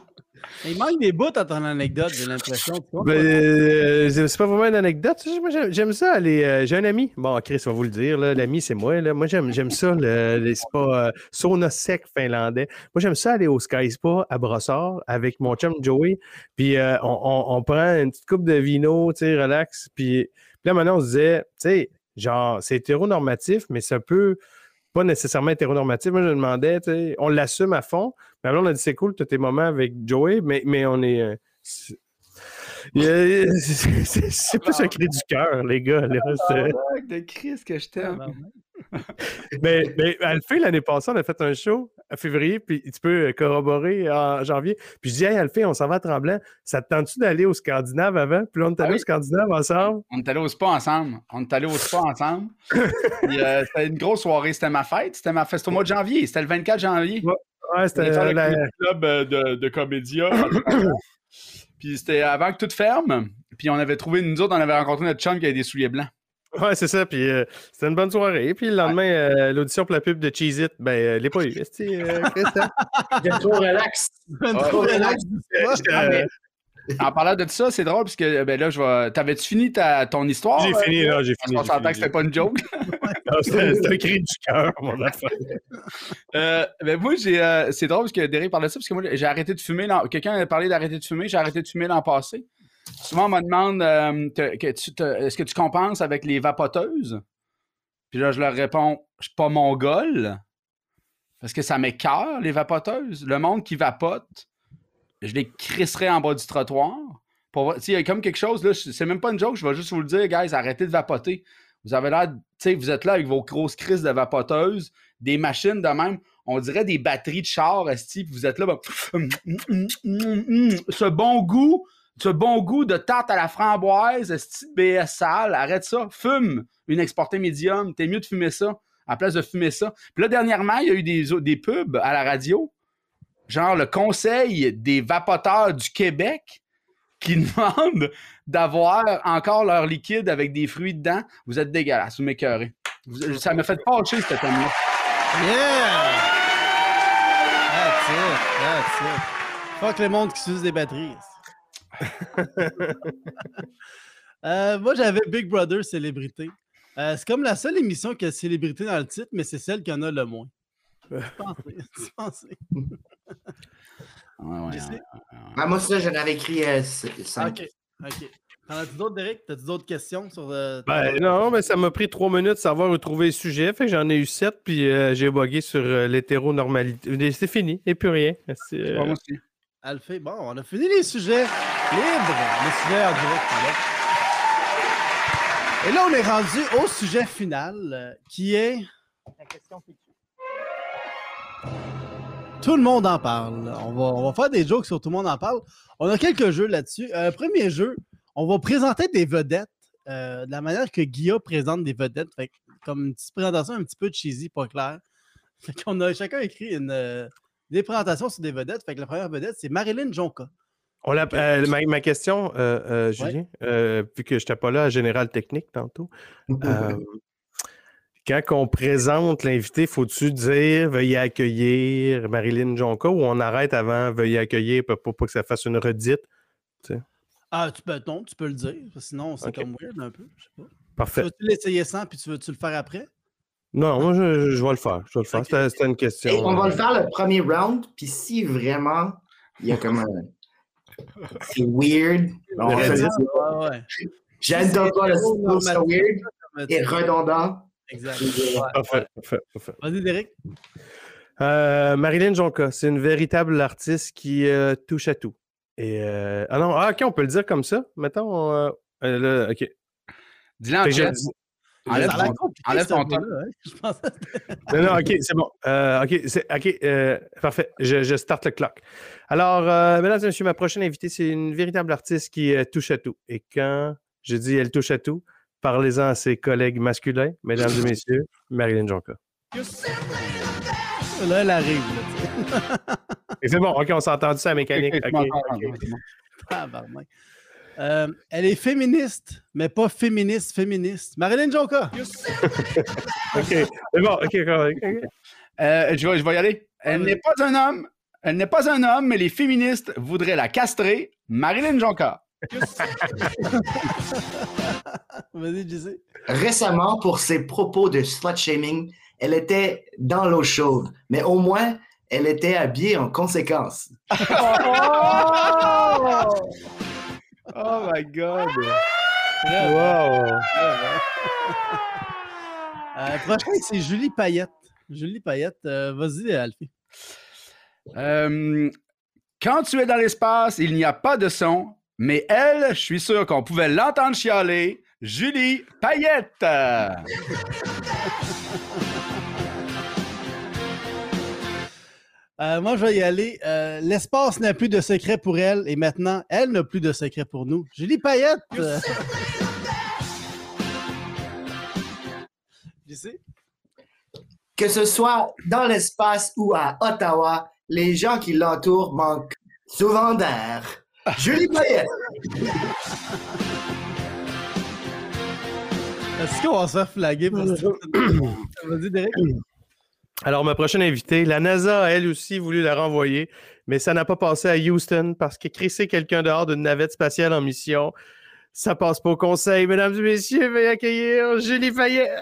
S1: Il manque des bouts à ton anecdote, j'ai l'impression.
S3: Ben, euh, c'est pas vraiment une anecdote. j'aime- ça aller. euh, J'ai un ami. Bon, Chris va vous le dire. là, L'ami, c'est moi. Là. Moi, j'aime j'aime ça. Le, spa euh, sauna sec finlandais. Moi, j'aime ça aller au Sky Spa à Brossard avec mon chum Joey. Puis euh, on, on- on prend une petite coupe de vino, tu sais, relax. Puis, puis là, maintenant, on se disait, tu sais, genre, c'est hétéronormatif, mais c'est un peu pas nécessairement hétéronormatif. Moi, je demandais, tu sais, on l'assume à fond. Mais là, on a dit, c'est cool, tous tes moments avec Joey, mais, mais on est. euh, c'est- *laughs* plus un cri du cœur, les gars. là. C'est-
S4: de Chris que je t'aime. *laughs*
S3: Mais, mais elle le fait l'année passée, on a fait un show en février, puis tu peux corroborer en janvier. Puis je dis, hey, fait, on s'en va à Tremblant. Ça te tente-tu d'aller au Scandinave avant? Puis là, on est allé
S4: Ah oui.
S3: au Scandinave ensemble.
S4: On est allé au spa ensemble. On est allé au spa *laughs* ensemble. Euh, c'était une grosse soirée. C'était ma fête. C'était ma fête. C'était au mois de janvier. C'était le 24 janvier.
S3: Ouais,
S4: On
S3: c'était
S4: le club euh, de, de Comédia. *coughs* Puis c'était avant que tout ferme. Puis on avait trouvé, nous autres, on avait rencontré notre chum qui avait des souliers blancs.
S3: Ouais, c'est ça. Puis euh, c'était une bonne soirée. Puis le lendemain, euh, l'audition pour la pub de Cheez It, ben, euh, elle l'ai pas eu. Euh?
S2: J'étais trop relax.
S1: Trop relax.
S3: Euh,
S4: En parlant de ça, c'est drôle parce que ben là, je vais. T'avais-tu fini ta, ton histoire?
S3: J'ai
S4: euh,
S3: fini, là, j'ai
S4: Parce
S3: fini.
S4: qu'on
S3: j'ai
S4: s'entend que c'était pas une joke. *laughs*
S3: C'était un cri du cœur, mon affaire.
S4: Euh, ben moi, j'ai, euh, c'est drôle parce que Derek parlait de ça, parce que moi, j'ai arrêté de fumer. Quelqu'un a parlé d'arrêter de fumer, j'ai arrêté de fumer l'an passé. Souvent, on me demande euh, est-ce que tu compenses avec les vapoteuses? Puis là, je leur réponds, je suis pas mongol, parce que ça m'écœure, les vapoteuses. Le monde qui vapote, je les crisserais en bas du trottoir. Il y a comme quelque chose, là, c'est même pas une joke, je vais juste vous le dire, guys, arrêtez de vapoter. Vous avez l'air, tu sais, vous êtes là avec vos grosses crises de vapoteuses, des machines de même, on dirait des batteries de char, esti, puis vous êtes là, ben, *laughs* ce bon goût, ce bon goût de tarte à la framboise, de BS sale, arrête ça, fume une exportée médium, t'es mieux de fumer ça, à la place de fumer ça. Puis là, dernièrement, il y a eu des, pubs à la radio, genre le Conseil des vapoteurs du Québec, qui *laughs* demandent d'avoir encore leur liquide avec des fruits dedans. Vous êtes dégueulasse, vous m'écœurez. Ça m'a fait fâcher, cette thème-là.
S1: Yeah! That's it, that's it. Fuck le monde qui s'use des batteries. *laughs* Euh, moi, j'avais Big Brother Célébrité. Euh, c'est comme la seule émission qui a célébrité dans le titre, mais c'est celle qui en a le moins. Tu *laughs* pensais, *laughs* tu pensais?
S4: Ouais, ouais,
S1: Je
S4: ouais.
S1: sais.
S2: Ah, moi, ça, j'en avais écrit euh, 5.
S1: Ok, ok. T'en as-tu d'autres, Derek? T'as-tu d'autres questions sur. euh,
S3: Ben, non, mais ça m'a pris trois minutes de savoir où trouver le sujet. Fait que j'en ai eu sept, puis euh, j'ai bugué sur euh, l'hétéronormalité. C'est fini, et plus rien. C'est,
S1: Alphée, bon, on a fini les sujets libres. Les sujets en direct. Et là, on est rendu au sujet final, euh, qui est. La question Tout le monde en parle. On va, on va faire des jokes sur tout le monde en parle. On a quelques jeux là-dessus. Euh, premier jeu, on va présenter des vedettes euh, de la manière que Guilla présente des vedettes. Fait comme une petite présentation un petit peu cheesy, pas clair. Fait qu'on a chacun écrit une, des présentations sur des vedettes. Fait que la première vedette, c'est Marilyn Jonka.
S3: on l'a- euh, ma, ma question, euh, euh, Julien, euh, vu que je n'étais pas là à Général Technique tantôt, euh, quand on présente l'invité, faut-tu dire veuillez accueillir Marilyn Jonca ou on arrête avant veuillez accueillir pour pour pas que ça fasse une redite?
S1: Ah, tu peux, non, tu peux le dire. Sinon, c'est
S3: Ok.
S1: comme weird un peu. Je sais pas. Tu
S3: Parfait.
S1: veux-tu l'essayer sans, puis tu veux-tu le faire après?
S3: Non, moi, je, je vais le faire. Je vais le faire.
S1: Ok.
S3: C'était une question.
S2: Et on va
S3: euh,
S2: le faire le premier round, puis si vraiment il y a comme un. C'est weird. on
S3: Le
S2: va.
S1: Ouais, ouais.
S2: J'adore pas le
S1: Normal.
S2: c'est weird et redondant.
S1: Exact.
S3: Parfait, parfait, parfait.
S1: Vas-y, Derek.
S3: Euh, Marilyn Jonca, c'est une véritable artiste qui euh, touche à tout. Et euh, ah non, ah, ok, on peut le dire comme ça. Mettons, euh, euh, là, ok.
S4: Dis-le en Enlève ton- enlève
S1: ce
S4: ton
S1: jeu-là, hein. *laughs*
S3: Non, non, ok, c'est bon. Euh, ok, c'est, ok, euh, parfait. Je, je start le clock. Alors, euh, mesdames et messieurs, ma prochaine invitée, c'est une véritable artiste qui euh, touche à tout. Et quand je dis elle touche à tout, parlez-en à ses collègues masculins, mesdames et messieurs, Marilyn Jonca.
S1: Là, elle arrive. Là.
S3: Et c'est bon, ok, on s'est entendu ça, la mécanique.
S4: Ok.
S1: Euh, elle est féministe, mais pas féministe, féministe. Marilyn Jonka.
S3: Ok, c'est bon, ok, ok, ok.
S4: Euh, je, vais, je vais y aller. Elle n'est pas un homme. Elle n'est pas un homme, mais les féministes voudraient la castrer. Marilyn Jonca. *laughs*
S1: Vas-y, JC.
S2: Récemment, pour ses propos de slut-shaming, elle était dans l'eau chaude, mais au moins, elle était habillée en conséquence. *laughs*
S3: Oh my god! Wow!
S1: Euh, prochain, c'est Julie Payette. Julie Payette, euh, vas-y, Alfie.
S4: Euh, quand tu es dans l'espace, il n'y a pas de son, mais elle, je suis sûr qu'on pouvait l'entendre chialer. Julie Payette.
S1: Euh, moi, je vais y aller. Euh, L'espace n'a plus de secret pour elle et maintenant, elle n'a plus de secret pour nous. Julie Payette! euh.
S2: Que ce soit dans l'espace ou à Ottawa, les gens qui l'entourent manquent souvent d'air. *laughs* Julie Payette.
S1: Est-ce qu'on va se faire flaguer pour ça? Vas-y, Derek. *clears throat*
S3: Alors, ma prochaine invitée, la NASA a elle aussi voulu la renvoyer, mais ça n'a pas passé à Houston parce que crisser quelqu'un dehors d'une navette spatiale en mission, ça passe pas au conseil. Mesdames et messieurs, veuillez accueillir Julie Payette.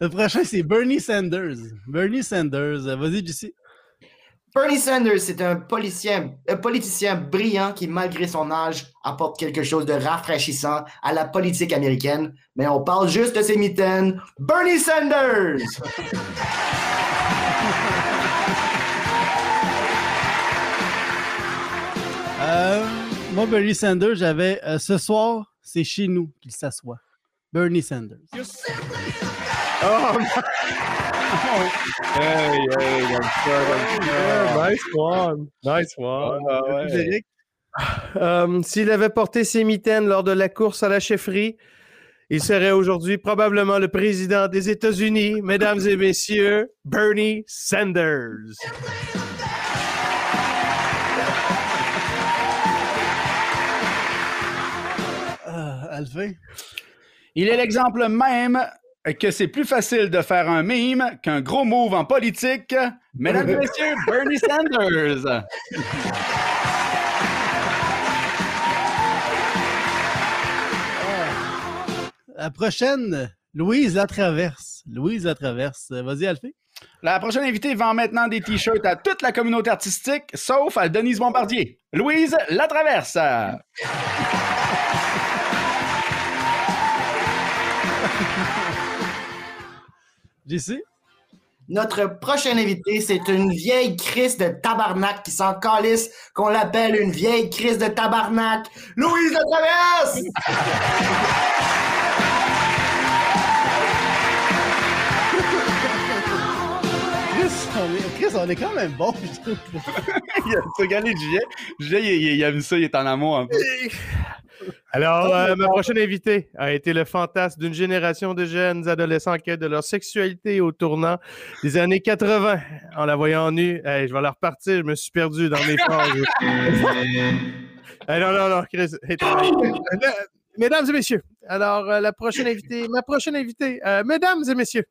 S1: Le prochain, c'est Bernie Sanders. Bernie Sanders. Vas-y, JC.
S2: Bernie Sanders, c'est un politicien, un politicien brillant qui, malgré son âge, apporte quelque chose de rafraîchissant à la politique américaine. Mais on parle juste de ses mitaines. Bernie Sanders! *laughs*
S1: Euh, moi, Bernie Sanders, j'avais euh, ce soir, c'est chez nous qu'il s'assoit. Bernie Sanders.
S3: Oh, hey, hey, comme ça, comme ça. Nice one. Nice one. Euh, S'il avait porté ses mitaines lors de la course à la chefferie, il serait aujourd'hui probablement le président des États-Unis, mesdames et messieurs, Bernie Sanders.
S1: Euh, Alvin?
S4: Il est l'exemple même que c'est plus facile de faire un mime qu'un gros move en politique? Mesdames et *laughs* messieurs, Bernie Sanders.
S1: La prochaine, Louise Latraverse. Louise Latraverse. Vas-y, Alfie.
S4: La prochaine invitée vend maintenant des t-shirts à toute la communauté artistique, sauf à Denise Bombardier. Louise Latraverse.
S1: JC?
S2: Notre prochain invité, c'est une vieille crise de tabarnak qui s'en calisse qu'on l'appelle une vieille crise de tabarnak. Louise de Traverse!
S1: Chris, on est, Chris, on est quand même bon, je trouve. *laughs*
S4: il a regardé Julien. Julien, il, il- il a vu ça, il est en amour un peu.
S3: Alors, euh, ma prochaine invitée a été le fantasme d'une génération de jeunes adolescents en quête de leur sexualité au tournant des années 80. En la voyant nue, hey, je vais la repartir, je me suis perdu dans mes phrases. *laughs* Hey, non, non, non, Chris. Mesdames et messieurs, alors euh, la prochaine invitée, ma prochaine invitée, euh, mesdames et messieurs,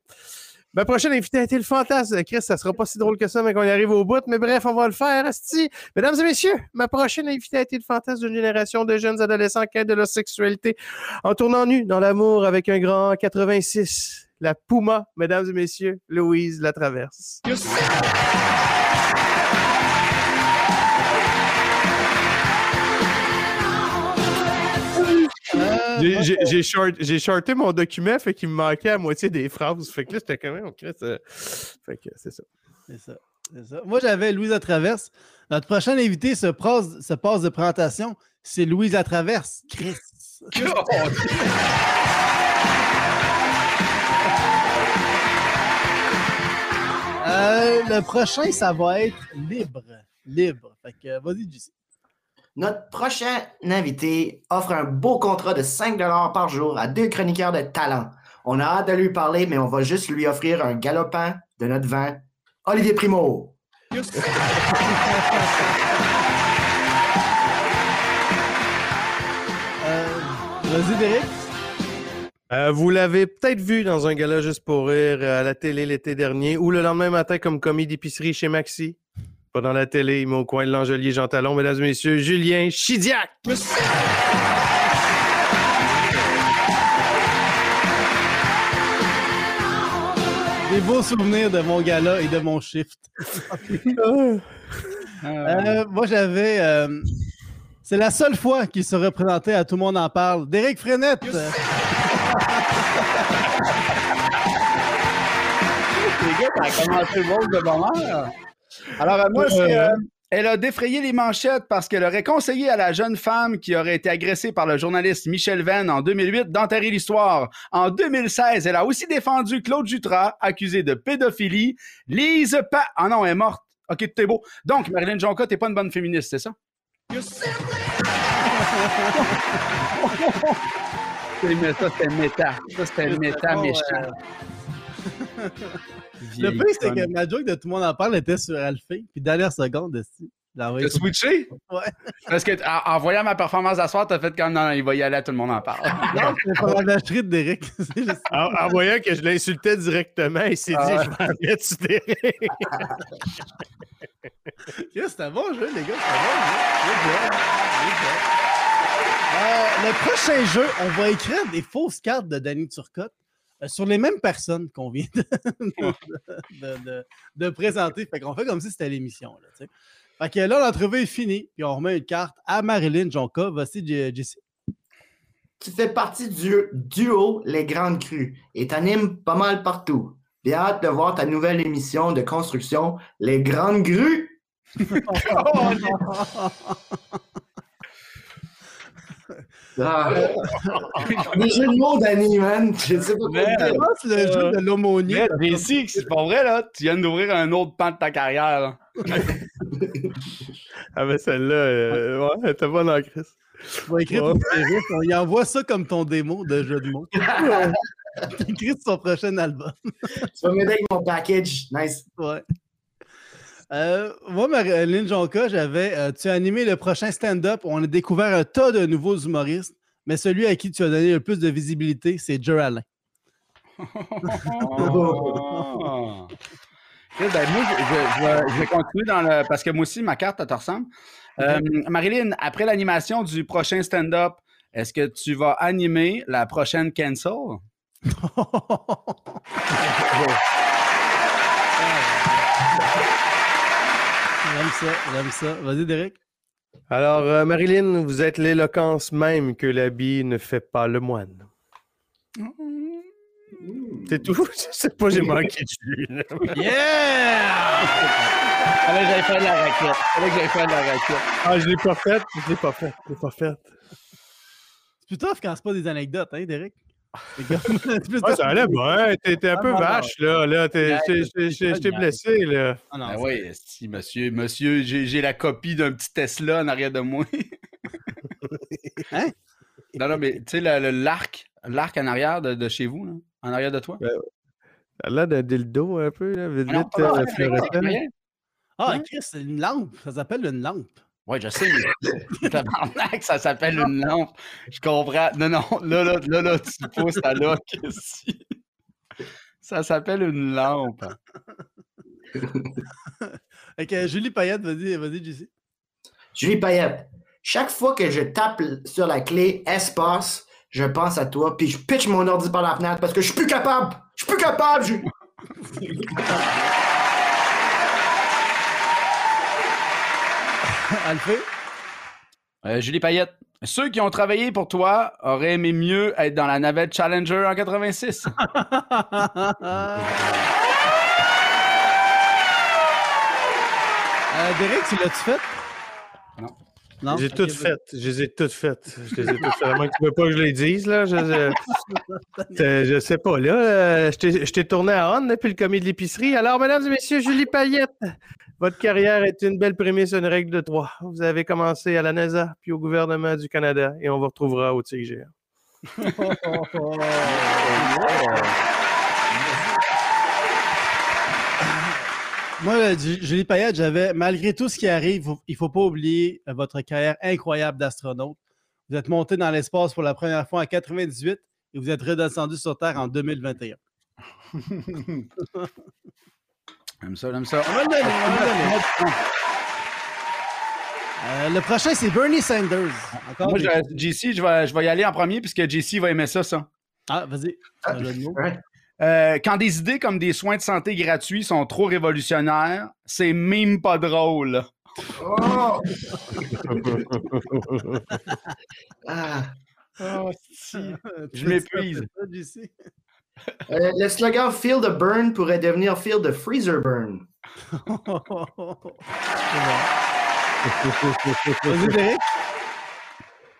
S3: ma prochaine invitée a été le fantasme. Chris, ça sera pas si drôle que ça, mais qu'on y arrive au bout. Mais bref, on va le faire, asti. Mesdames et messieurs, ma prochaine invitée a été le fantasme d'une génération de jeunes adolescents en quête de leur sexualité en tournant nu dans l'amour avec un grand 86. La Puma, mesdames et messieurs, Louise la traverse. J'ai- short- shorté mon document, fait qu'il me manquait à moitié des phrases. Fait que là, c'était quand même. Chris, euh, Fait que c'est ça.
S1: C'est ça. c'est ça. Moi, j'avais Louise Latraverse. Notre prochain invité se passe, se passe de présentation. C'est Louise Latraverse. Chris. *laughs* Euh, le prochain, ça va être libre. Libre. Fait que, vas-y, JC.
S2: Notre prochain invité offre un beau contrat de 5 par jour à deux chroniqueurs de talent. On a hâte de lui parler, mais on va juste lui offrir un galopin de notre vin. Olivier Primo.
S1: Euh, vas-y, Derek.
S3: Euh, vous l'avez peut-être vu dans un gala juste pour rire à la télé l'été dernier ou le lendemain matin comme commis d'épicerie chez Maxi. Pas dans la télé, il met au coin de l'Angelier Jean Talon, mesdames et messieurs, Julien Chidiac.
S1: Des beaux souvenirs de mon gala et de mon shift. *laughs* Euh, moi, j'avais. euh, c'est la seule fois qu'il se représentait à Tout le monde en parle. Derek Frenette. *laughs*
S4: Les gars, ça a commencé le de bonheur. Alors, euh, moi, c'est, euh, elle a défrayé les manchettes parce qu'elle aurait conseillé à la jeune femme qui aurait été agressée par le journaliste Michel Venn en 2008 d'enterrer l'histoire. En 2016, elle a aussi défendu Claude Jutras, accusé de pédophilie. Lise Pa... Ah non, elle est morte. OK, tout est beau. Donc, Marilyn Jonca, t'es pas une bonne féministe, c'est ça? *laughs* Ça, c'était méta. Ça, c'était méta méchant.
S1: Le pire, c'est que ma joke de Tout le monde en parle était sur Alphée. Puis dernière seconde, envoyé
S4: T'as switché?
S1: Ouais.
S4: Parce que en, en voyant ma performance à soir, t'as fait comme non, non, il va y aller, tout le monde en parle. *laughs*
S1: Non, c'est pas la vacherie de Derek. *laughs* Juste-
S3: En, en voyant que je l'insultais directement, il s'est
S4: Ah
S3: dit
S4: ouais.
S3: Je vais en mettre sur des rires.
S1: Yes, *laughs* C'était un bon jeu, les gars. C'était un bon jeu. Euh, le prochain jeu, on va écrire des fausses cartes de Danny Turcotte sur les mêmes personnes qu'on vient *laughs* de, de- de- de présenter. Fait qu'on fait comme si c'était l'émission. Là, fait que là, l'entrevue est finie. Puis on remet une carte à Marilyn Jonca. Voici J- JC.
S2: Tu fais partie du duo Les Grandes Crues et t'animes pas mal partout. J'ai hâte de voir ta nouvelle émission de construction, Les Grandes Grues. *laughs* *laughs* Ah. Des *laughs* jeux de mots, Danny, man. Je sais pas quoi
S1: pense que le jeu de l'aumônier.
S4: Mais Réussi, c'est pas vrai, là. Tu viens d'ouvrir un autre pan de ta carrière. là.
S3: Ah, mais celle-là, euh, ouais, elle était bonne en crise.
S1: Tu vas écrire pour tes riffs. On y envoie ça comme ton démo de jeu de mots. *laughs* Écrit sur son prochain album.
S2: Tu vas m'aider avec mon package. Nice.
S1: Ouais. Euh, moi, Marilyn Jonca, j'avais. euh, tu as animé le prochain stand-up. On a découvert un tas de nouveaux humoristes, mais celui à qui tu as donné le plus de visibilité, c'est Joe Allen.
S4: Oh. *laughs* Ben, moi, je, vais, je vais continuer dans le. Parce que moi aussi, ma carte, elle te ressemble. Euh, Marilyn, après l'animation du prochain stand-up, est-ce que tu vas animer la prochaine cancel? *laughs*
S1: J'aime ça, j'aime ça. Vas-y, Derek.
S3: Alors, euh, Marilyn, vous êtes l'éloquence même que l'habit ne fait pas le moine. C'est tout? *laughs* Je sais pas, j'ai manqué de jus. *laughs*
S1: Yeah!
S4: Fallait que j'aille faire de la raquette. Fallait que j'aille faire de la raquette.
S3: Ah, je l'ai pas faite. Je l'ai pas faite. Je l'ai pas faite.
S1: C'est plus tough quand c'est pas des anecdotes, hein, Derek? *laughs*
S3: Ouais, ça allait bien. Un
S1: Ah,
S3: peu vache, là. là j'étais- blessé, là.
S1: Ah non,
S4: Ben oui, si, monsieur, monsieur, j'ai j'ai la copie d'un petit Tesla en arrière de moi. *laughs*
S1: Hein?
S4: Non, non, mais tu sais, l'arc, l'arc en arrière de, de chez vous, là, en arrière de toi?
S3: Ça a l'air d'un dildo, un peu, là. Vite,
S4: Ah non,
S3: vite,
S4: pas
S3: euh.
S1: Ah,
S4: Hein?
S1: Chris, c'est une lampe. Ça s'appelle une lampe.
S4: Ouais, je sais, mais *laughs* tabarnak, ça s'appelle une lampe. Je comprends. Non, non, là, là, là, là tu pousses à là. *laughs* Ça s'appelle une lampe. *laughs*
S1: Que Julie Payette, vas-y, vas-y, JC.
S2: Julie Payette, chaque fois que je tape sur la clé espace, je pense à toi, puis je pitch mon ordi par la fenêtre parce que je suis plus capable. Je suis plus capable. Je...
S1: Alphée?
S4: Euh, Julie Payette, ceux qui ont travaillé pour toi auraient aimé mieux être dans la navette Challenger en 86. *laughs*
S1: Euh, Derek, tu l'as-tu fait?
S4: Non.
S1: Non?
S3: Toutes
S1: vas-y.
S3: faites. Je les ai toutes faites. Je les ai toutes faites. À moins que tu veux pas que je les dise, là. Je, je, *laughs* je- je sais pas, là. euh, Je t'ai- je t'ai tourné à On depuis le commis de l'épicerie. Alors, mesdames et messieurs, Julie Payette, votre carrière est une belle prémisse, une règle de trois. Vous avez commencé à la NASA, puis au gouvernement du Canada, et on vous retrouvera au TIGR. *laughs*
S1: Moi, euh, Ju- Julie Payette, j'avais, malgré tout ce qui arrive, il ne faut pas oublier euh, votre carrière incroyable d'astronaute. Vous êtes monté dans l'espace pour la première fois en 98 et et vous êtes redescendu sur Terre en 2021. *laughs*
S4: J'aime ça, j'aime ça.
S1: On va le donner, on va le donner. Euh, le prochain, c'est Bernie Sanders. Encore
S4: Moi, je- JC, je vais, je vais y aller en premier puisque JC va aimer ça, ça.
S1: Ah, vas-y.
S2: Ouais.
S4: Euh, quand des idées comme des soins de santé gratuits sont trop révolutionnaires, c'est même pas drôle.
S2: Oh! *laughs* Ah. *laughs*
S4: Je m'épuise.
S2: Euh, le slogan Feel the burn pourrait devenir Feel the freezer burn.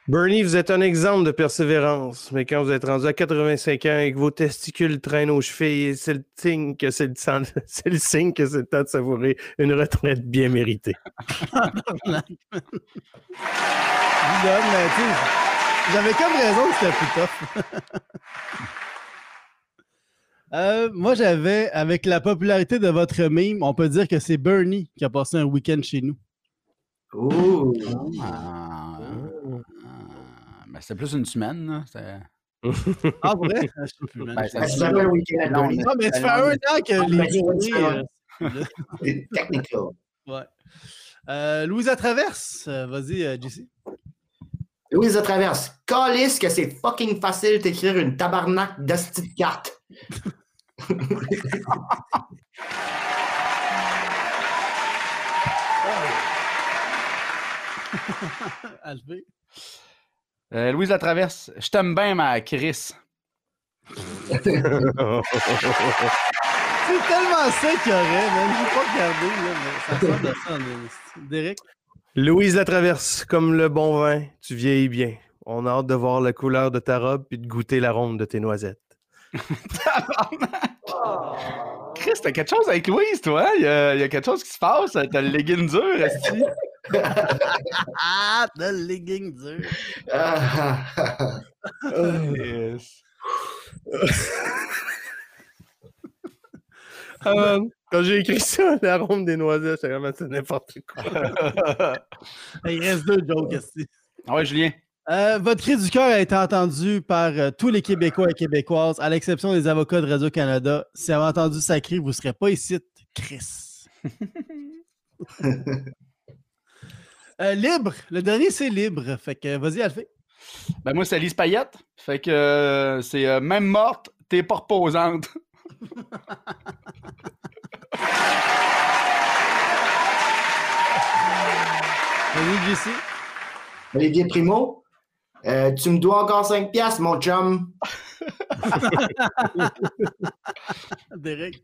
S3: Bernie, vous êtes un exemple de persévérance, mais quand vous êtes rendu à 85 ans et que vos testicules traînent aux chevilles, c'est le signe que c'est le, temps- *laughs* c'est le signe que c'est le temps de savourer une retraite bien méritée.
S1: Je lui donne, mais tu sais, j'avais comme raison que c'était plus tough. *laughs* Euh, moi, j'avais, avec la popularité de votre meme, on peut dire que c'est Bernie qui a passé un week-end chez nous.
S2: Ouh!
S4: Ah, ben, c'était plus une semaine. là. *laughs*
S1: Ah, vrai? Je sais plus.
S4: Ben, ça-
S2: un week-end à
S4: Non,
S1: mais ça fait un an que
S2: Ah,
S1: les
S2: ben, c'est
S1: euh, *laughs*
S2: technical.
S1: ouais. Euh, Louisa Traverse, vas-y, JC.
S2: Louise Traverse. Calisse que c'est fucking facile d'écrire une tabarnak d'hostie de carte.
S4: Euh, Louise Latraverse, je t'aime bien, ma Chris.
S1: C'est tellement ça qu'il y aurait, man. Je vais pas regarder, là, mais ça sort de ça. Derek?
S3: Louise la traverse, comme le bon vin, tu vieillis bien. On a hâte de voir la couleur de ta robe puis de goûter l'arôme de tes noisettes.
S4: Chris, t'as quelque chose avec Louise, toi? Il y, a, il y a quelque chose qui se passe. T'as le legging dur, esti. *laughs*
S1: Ah, le legging dur.
S2: Ah, ah, ah.
S4: Yes.
S3: Ah, man, quand j'ai écrit ça, l'arôme des noisettes, c'est vraiment n'importe quoi. *laughs*
S1: Il reste deux jokes, esti.
S4: Ah ouais, Julien.
S1: Euh, votre cri du cœur a été entendu par euh, tous les Québécois et Québécoises, à l'exception des avocats de Radio-Canada. Si vous avez entendu ça cri, vous ne serez pas ici, Chris. *laughs* Euh, libre. Le dernier, c'est libre. Fait que vas-y, Alphée.
S4: Ben moi, c'est Lise Payette. Fait que euh, c'est euh, même morte, t'es pas reposante. *laughs*
S1: JC.
S2: Olivier Primo. Euh, tu me dois encore 5 piastres, mon chum. *laughs*
S1: Derek.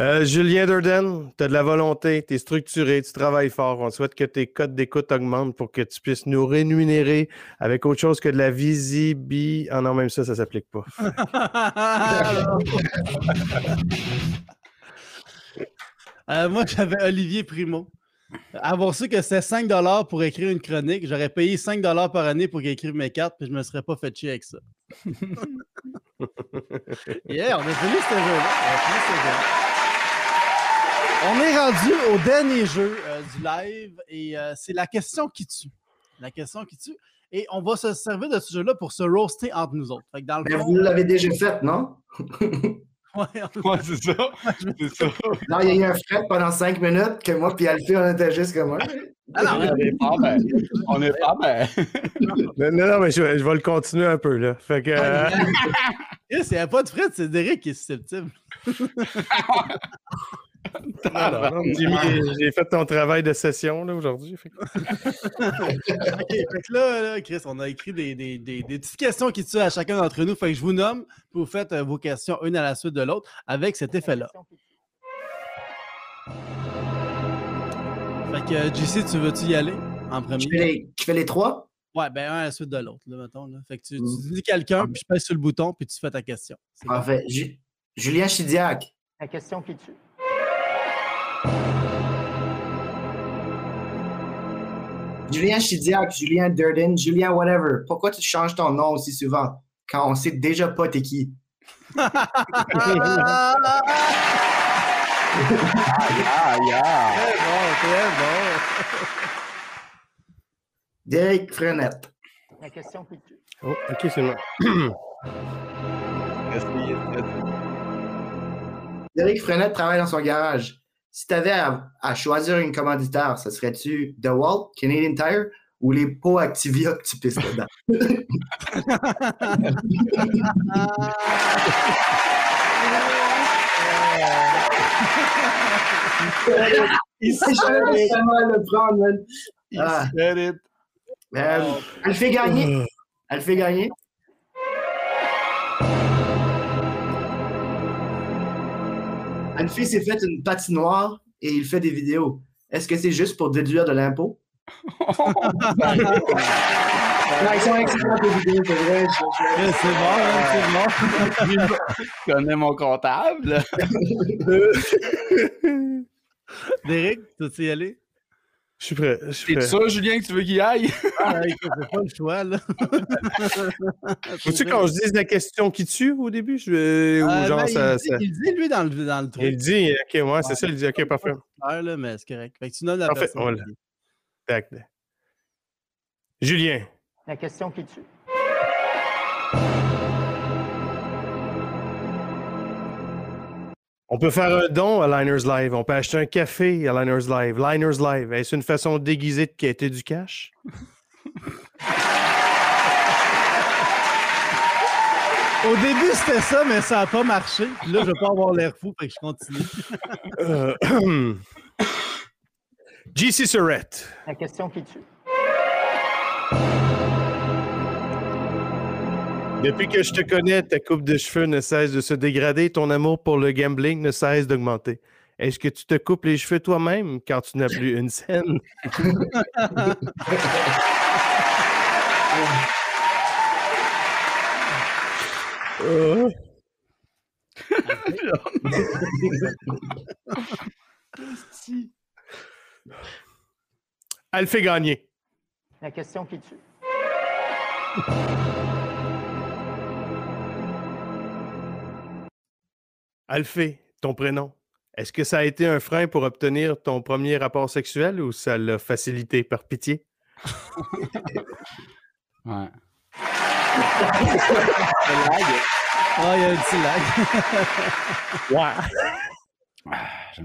S3: Euh, Julien Durden, tu as de la volonté, tu es structuré, tu travailles fort. On souhaite que tes codes d'écoute augmentent pour que tu puisses nous rémunérer avec autre chose que de la visibilité. Ah non, même ça, ça s'applique pas. *laughs*
S1: Euh, moi, j'avais Olivier Primo. Avoir su que c'était 5 pour écrire une chronique, j'aurais payé 5 par année pour qu'il écrive mes cartes, puis je me serais pas fait chier avec ça. *laughs* yeah, on a fini ce jeu-là. On a fini ce jeu-là. On est rendu au dernier jeu euh, du live et euh, c'est la question qui tue. La question qui tue. Et on va se servir de ce jeu-là pour se roaster entre nous autres. Fait que dans le
S2: Mais
S1: fond,
S2: vous l'avez déjà fait, non? *laughs*
S1: ouais,
S4: c'est ça. *laughs* C'est ça.
S2: Non, il y a eu un fret pendant 5 minutes que moi puis Alfie, on était juste comme moi.
S1: Ah non,
S4: On est pas ben. On est pas ben.
S3: Non, non, non, mais je, vais- je vais le continuer un peu, là. Fait que... euh, *laughs*
S1: Chris, il n'y a pas de fret, c'est Derek qui est susceptible. *laughs*
S3: non, non, non, j'ai fait ton travail de session, là, aujourd'hui. Fait que- *laughs*
S1: OK, fait que là, là, Chris, on a écrit des, des- des- des petites questions qui tuent à chacun d'entre nous. Fait que je vous nomme, puis vous faites euh, vos questions une à la suite de l'autre avec cet effet-là. Fait que, JC, tu veux-tu y aller en
S2: Je fais
S1: premier?
S2: les, je fais les trois?
S1: Ouais, ben un à la suite de l'autre, là, mettons. Là. Fait que tu, tu dis quelqu'un, puis je pèse sur le bouton, puis tu fais ta question. Bon?
S2: Parfait. Ju- Julien Chidiac.
S5: La question qui tue.
S2: Julien Chidiac, Julien Durden, Julien whatever. Pourquoi tu changes ton nom aussi souvent quand on sait déjà pas t'es qui?
S1: Ah!
S4: Ah, yeah.
S1: Très bon, très bon.
S2: Derek Frenette.
S5: La question qui tue.
S3: Oh, ok, c'est moi.
S2: Derek Frenette travaille dans son garage. Si tu avais à, à choisir une commanditaire, ce serait-tu DeWalt, Canadian Tire ou les pots Activia que tu pisses dedans? *laughs* *laughs* Il sait jamais comment le prendre, man. Ah.
S4: said it.
S2: Euh, elle fait gagner. Elle fait gagner. Alfie s'est fait une patinoire et il fait des vidéos. Est-ce que c'est juste pour déduire de l'impôt? *laughs* Non, ils sont excellents tes vidéos, c'est vrai.
S1: C'est bon, hein, c'est bon. *laughs*
S4: Je connais mon comptable. *laughs*
S1: Derek, tu y aller?
S3: Je suis prêt. Je suis prêt.
S4: sûr, Julien, que tu veux qu'il aille?
S1: Ah, écoute, c'est pas le choix, là. *laughs*
S3: Faut-tu qu'on se dise la question qui tue au début? Je...
S1: Euh,
S3: Ou genre
S1: ben,
S3: ça.
S1: il, dit,
S3: ça-
S1: il dit, lui, dans le, dans le truc.
S3: Il dit, ok, moi, c'est ça, il dit, ok, parfait.
S1: clair, là, mais c'est correct. Fait que tu donnes la
S3: Parfait,
S1: personne.
S3: voilà. Tac. Julien,
S5: La question qui tue.
S3: On peut faire un don à Liners Live. On peut acheter un café à Liners Live. Liners Live, est-ce une façon déguisée de quêter du cash? *laughs*
S1: Au début, c'était ça, mais ça n'a pas marché. Puis là, je vais pas avoir l'air fou, fait que je continue.
S3: Euh, *clears throat* JC Surrette.
S5: La question qui tue.
S3: Depuis que je te connais, ta coupe de cheveux ne cesse de se dégrader, ton amour pour le gambling ne cesse d'augmenter. Est-ce que tu te coupes les cheveux toi-même quand tu n'as plus une scène? Elle fait gagner.
S5: La question qui tue.
S3: Alphée, ton prénom. Est-ce que ça a été un frein pour obtenir ton premier rapport sexuel ou ça l'a facilité par pitié? *laughs*
S4: Ouais.
S1: Ah, il y a un petit lag. *laughs*
S3: Ouais.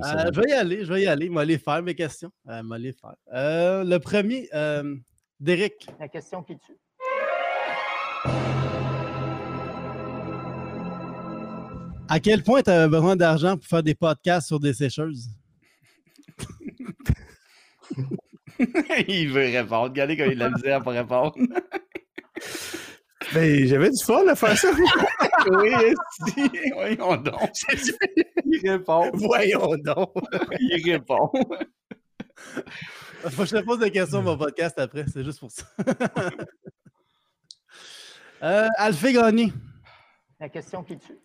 S4: Ça.
S1: Euh, je vais y aller, je vais y aller. Les faire mes questions. Euh, faire. Euh, le premier, euh, Derek.
S5: La question qui tue.
S1: À quel point tu avais besoin d'argent pour faire des podcasts sur des sécheuses? *laughs*
S4: il veut répondre. Regardez comme il a de la misère pour répondre. *laughs*
S3: Ben, j'avais du fun à faire ça. *laughs*
S4: oui, si. Voyons donc. Il répond.
S3: Voyons donc.
S4: Il répond.
S1: Faut que je te pose des questions sur mon podcast après, c'est juste pour ça. euh, Alphée Gagné.
S5: La question qui tue.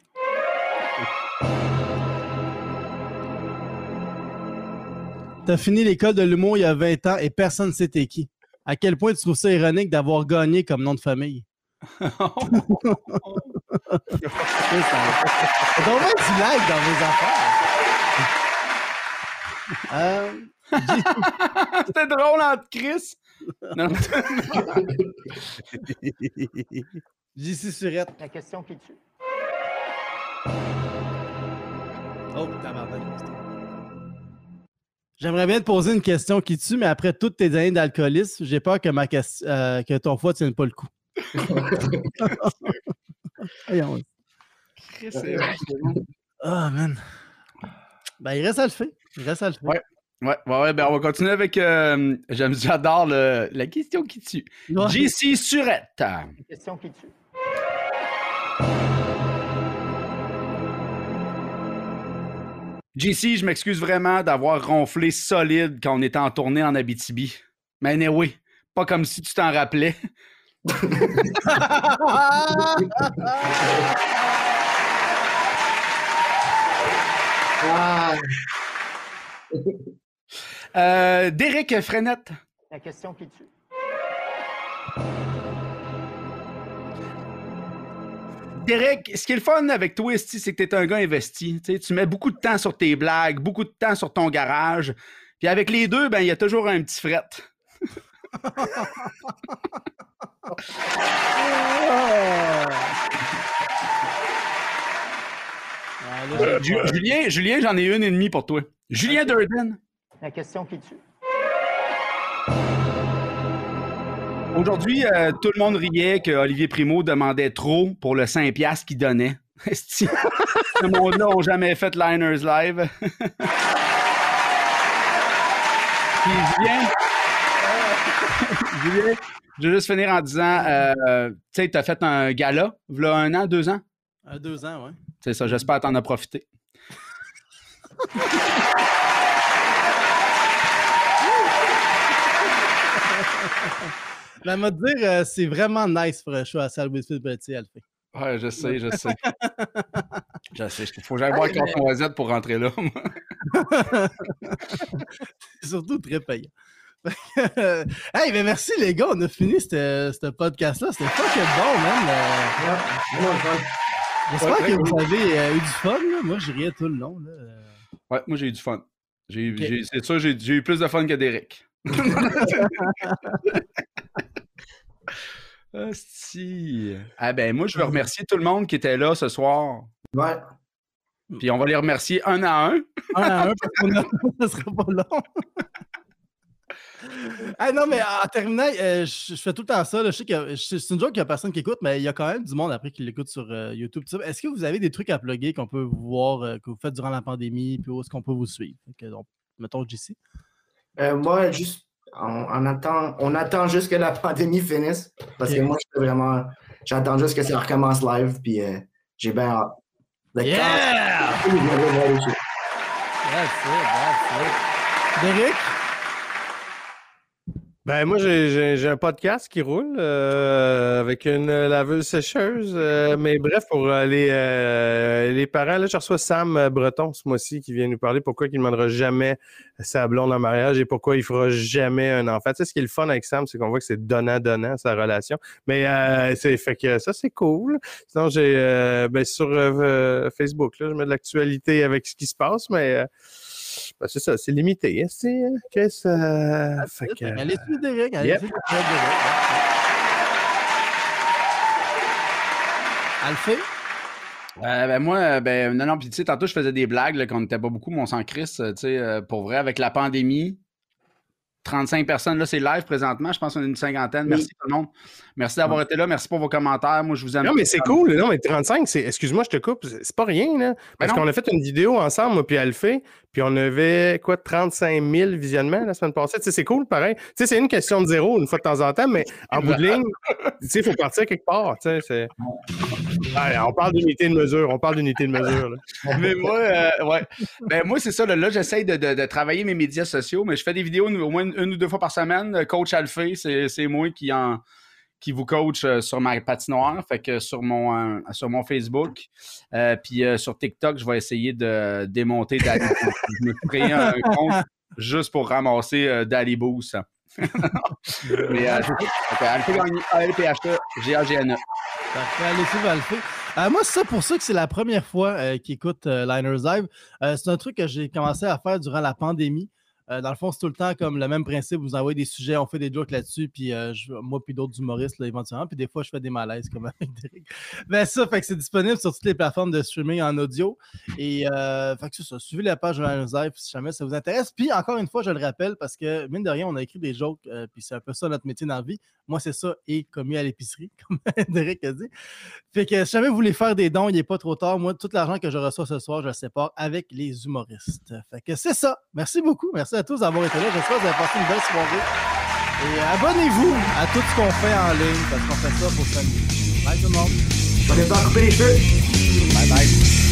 S1: T'as fini l'école de l'humour il y a 20 ans et personne ne sait t'es qui. À quel point tu trouves ça ironique d'avoir gagné comme nom de famille? *laughs* C'est du lag dans vos affaires. Euh,
S4: C'était drôle entre Chris. Non,
S1: JC Surette.
S5: La question qui tue.
S1: Oh, tabarnak. J'aimerais bien te poser une question qui tue, mais après toutes tes années d'alcoolisme, j'ai peur que, ma question, euh, que ton foie ne tienne pas le coup. *laughs* Ah, man. Ben, il reste à le faire. Il reste à le faire.
S4: Ouais. Ouais, ouais, ouais, ben on va continuer avec. euh, j'adore le- la question qui tue.
S1: Ouais.
S4: JC Surette.
S5: La question qui tue.
S4: JC, je m'excuse vraiment d'avoir ronflé solide quand on était en tournée en Abitibi. Mais oui, pas comme si tu t'en rappelais.
S2: Ah, *laughs*
S4: Euh, Derek Frenette.
S5: La question qui tue.
S4: Derek, ce qui est le fun avec toi, c'est que tu es un gars investi. Tu mets beaucoup de temps sur tes blagues, beaucoup de temps sur ton garage. Puis avec les deux, ben il y a toujours un petit fret. *laughs* Julien, Julien, j'en ai une et demie pour toi. Julien Durden.
S5: La question qui tue.
S4: Aujourd'hui, euh, tout le monde riait que Olivier Primo demandait trop pour le 5$ piastres qu'il donnait. *laughs* Ce monde-là n'a jamais fait Liners Live. *laughs* Puis Julien, *laughs* Julien, je vais juste finir en disant, euh, tu sais, tu as fait un gala, il un an, deux ans?
S1: Deux ans, ouais.
S4: C'est ça, j'espère que t'en as profité.
S1: Ben, m'a dire, euh, c'est vraiment nice pour un show à Salle Westfield Petit, elle fait.
S4: Ouais, je sais, je sais. *laughs* je sais. Il faut que j'aille voir le canton Oisette pour rentrer là.
S1: C'est *laughs* surtout très payant. *laughs* hey, ben merci les gars, on a fini ce ce podcast-là. C'était fucking bon, man. Euh,
S2: Ouais.
S1: J'espère
S4: Ouais,
S1: que vous avez euh, eu du fun. Là. Moi, je riais tout le long. Là.
S4: Ouais, moi j'ai eu du fun. C'est sûr, j'ai, j'ai eu plus de fun que Derek. Asti. Ah ben moi je veux remercier tout le monde qui était là ce soir.
S2: Ouais.
S4: Puis on va les remercier un à un.
S1: un à un, parce a... *laughs* ça sera pas long. *laughs* Ah non, mais en terminant, euh, je, je fais tout le temps ça. là. Je sais que c'est une joke qu'il n'y a personne qui écoute, mais il y a quand même du monde après qui l'écoute sur euh, YouTube. tout ça. Est-ce que vous avez des trucs à plugger qu'on peut vous voir, euh, que vous faites durant la pandémie, puis où est-ce qu'on peut vous suivre? Que, donc, mettons JC.
S2: Euh, moi, juste, on, on attend, on attend juste que la pandémie finisse. Parce que moi, je vraiment. J'attends juste que ça recommence live. Puis euh, j'ai bien hâte. Le
S1: Yeah!
S2: cast- Oui, je vais voir les shows.
S1: That's it, that's it. Derek?
S3: Ben, moi, j'ai- un podcast qui roule euh, avec une laveuse sécheuse. euh, mais bref, pour euh, les, parents, là, je reçois Sam Breton ce mois-ci qui vient nous parler pourquoi il ne demandera jamais sa blonde en mariage et pourquoi il fera jamais un enfant. Tu sais, ce qui est le fun avec Sam, c'est qu'on voit que c'est donnant-donnant, sa relation. Mais c'est fait que ça, c'est cool. Sinon, j'ai ben, sur Facebook, là, je mets de l'actualité avec ce qui se passe, mais ben, c'est ça, c'est limité. hein, c'est, euh, Qu'est-ce euh, fait que,
S1: Allez suivre Derek? Allez
S3: Yep.
S1: suivre Derek. Alphée?
S4: Euh, ben moi, euh, ben non, non, puis tu sais, tantôt je faisais des blagues là, qu'on n'était pas beaucoup, mais on s'en crisse, euh, tu sais, euh, pour vrai, avec la pandémie. 35 personnes, là, c'est live présentement. Je pense qu'on est une cinquantaine. Merci tout le monde. Merci d'avoir été là. Merci pour vos commentaires. Moi, je vous aime.
S3: Non, mais c'est cool. Non, mais 35, c'est. Excuse-moi, je te coupe. C'est pas rien, là. Parce
S4: Ben non.
S3: qu'on a fait une vidéo ensemble, moi, puis Alphée, puis on avait, quoi, 35 000 visionnements la semaine passée. Tu sais, c'est cool, pareil. Tu sais, c'est une question de zéro, une fois de temps en temps, mais en bout de ligne, tu sais, il faut partir quelque part. Tu sais, c'est. On parle d'unité de mesure. On parle d'unité de mesure. *laughs*
S4: Mais moi, euh. Ben, moi, c'est ça. Là, j'essaye de, travailler mes médias sociaux, mais je fais des vidéos au moins une, ou deux fois par semaine. Euh, Coach Alphée, c'est moi qui, vous coach euh, sur ma patinoire. Fait sur mon, Facebook. Puis sur TikTok, je vais essayer de démonter Dali. *laughs* Je me créé un compte juste pour ramasser euh, Dali. *laughs* mais euh, ça. Alphée Gagné, A-L-P-H-E, G-A-G-N-E.
S1: Parfait, allez suivre Alphée. Euh, moi, c'est ça pour ceux que c'est la première fois euh, qu'ils écoutent euh, Liners Live. euh, c'est un truc que j'ai commencé à faire durant la pandémie. Euh, dans le fond, c'est tout le temps comme le même principe. Vous envoyez des sujets, on fait des jokes là-dessus, puis euh, moi puis d'autres humoristes éventuellement. Puis des fois, je fais des malaises comme *laughs* avec Derek. Ben ça, fait que c'est disponible sur toutes les plateformes de streaming en audio. Et euh, fait que c'est ça. Suivez la page de Liners Live si jamais ça vous intéresse. Puis encore une fois, je le rappelle parce que mine de rien, on a écrit des jokes, puis c'est un peu ça notre métier dans la vie. Moi, c'est ça et commis à l'épicerie, *laughs* comme Derek a dit. Fait que si jamais vous voulez faire des dons, il n'est pas trop tard. Moi, tout l'argent que je reçois ce soir, je le sépare avec les humoristes. Fait que c'est ça. Merci beaucoup. Merci à tous d'avoir été là. J'espère que vous avez passé une belle soirée. Et abonnez-vous à tout ce qu'on fait en ligne parce qu'on fait ça pour s'amuser. Bye tout le monde.
S2: On est pas à couper les cheveux.
S4: Bye bye.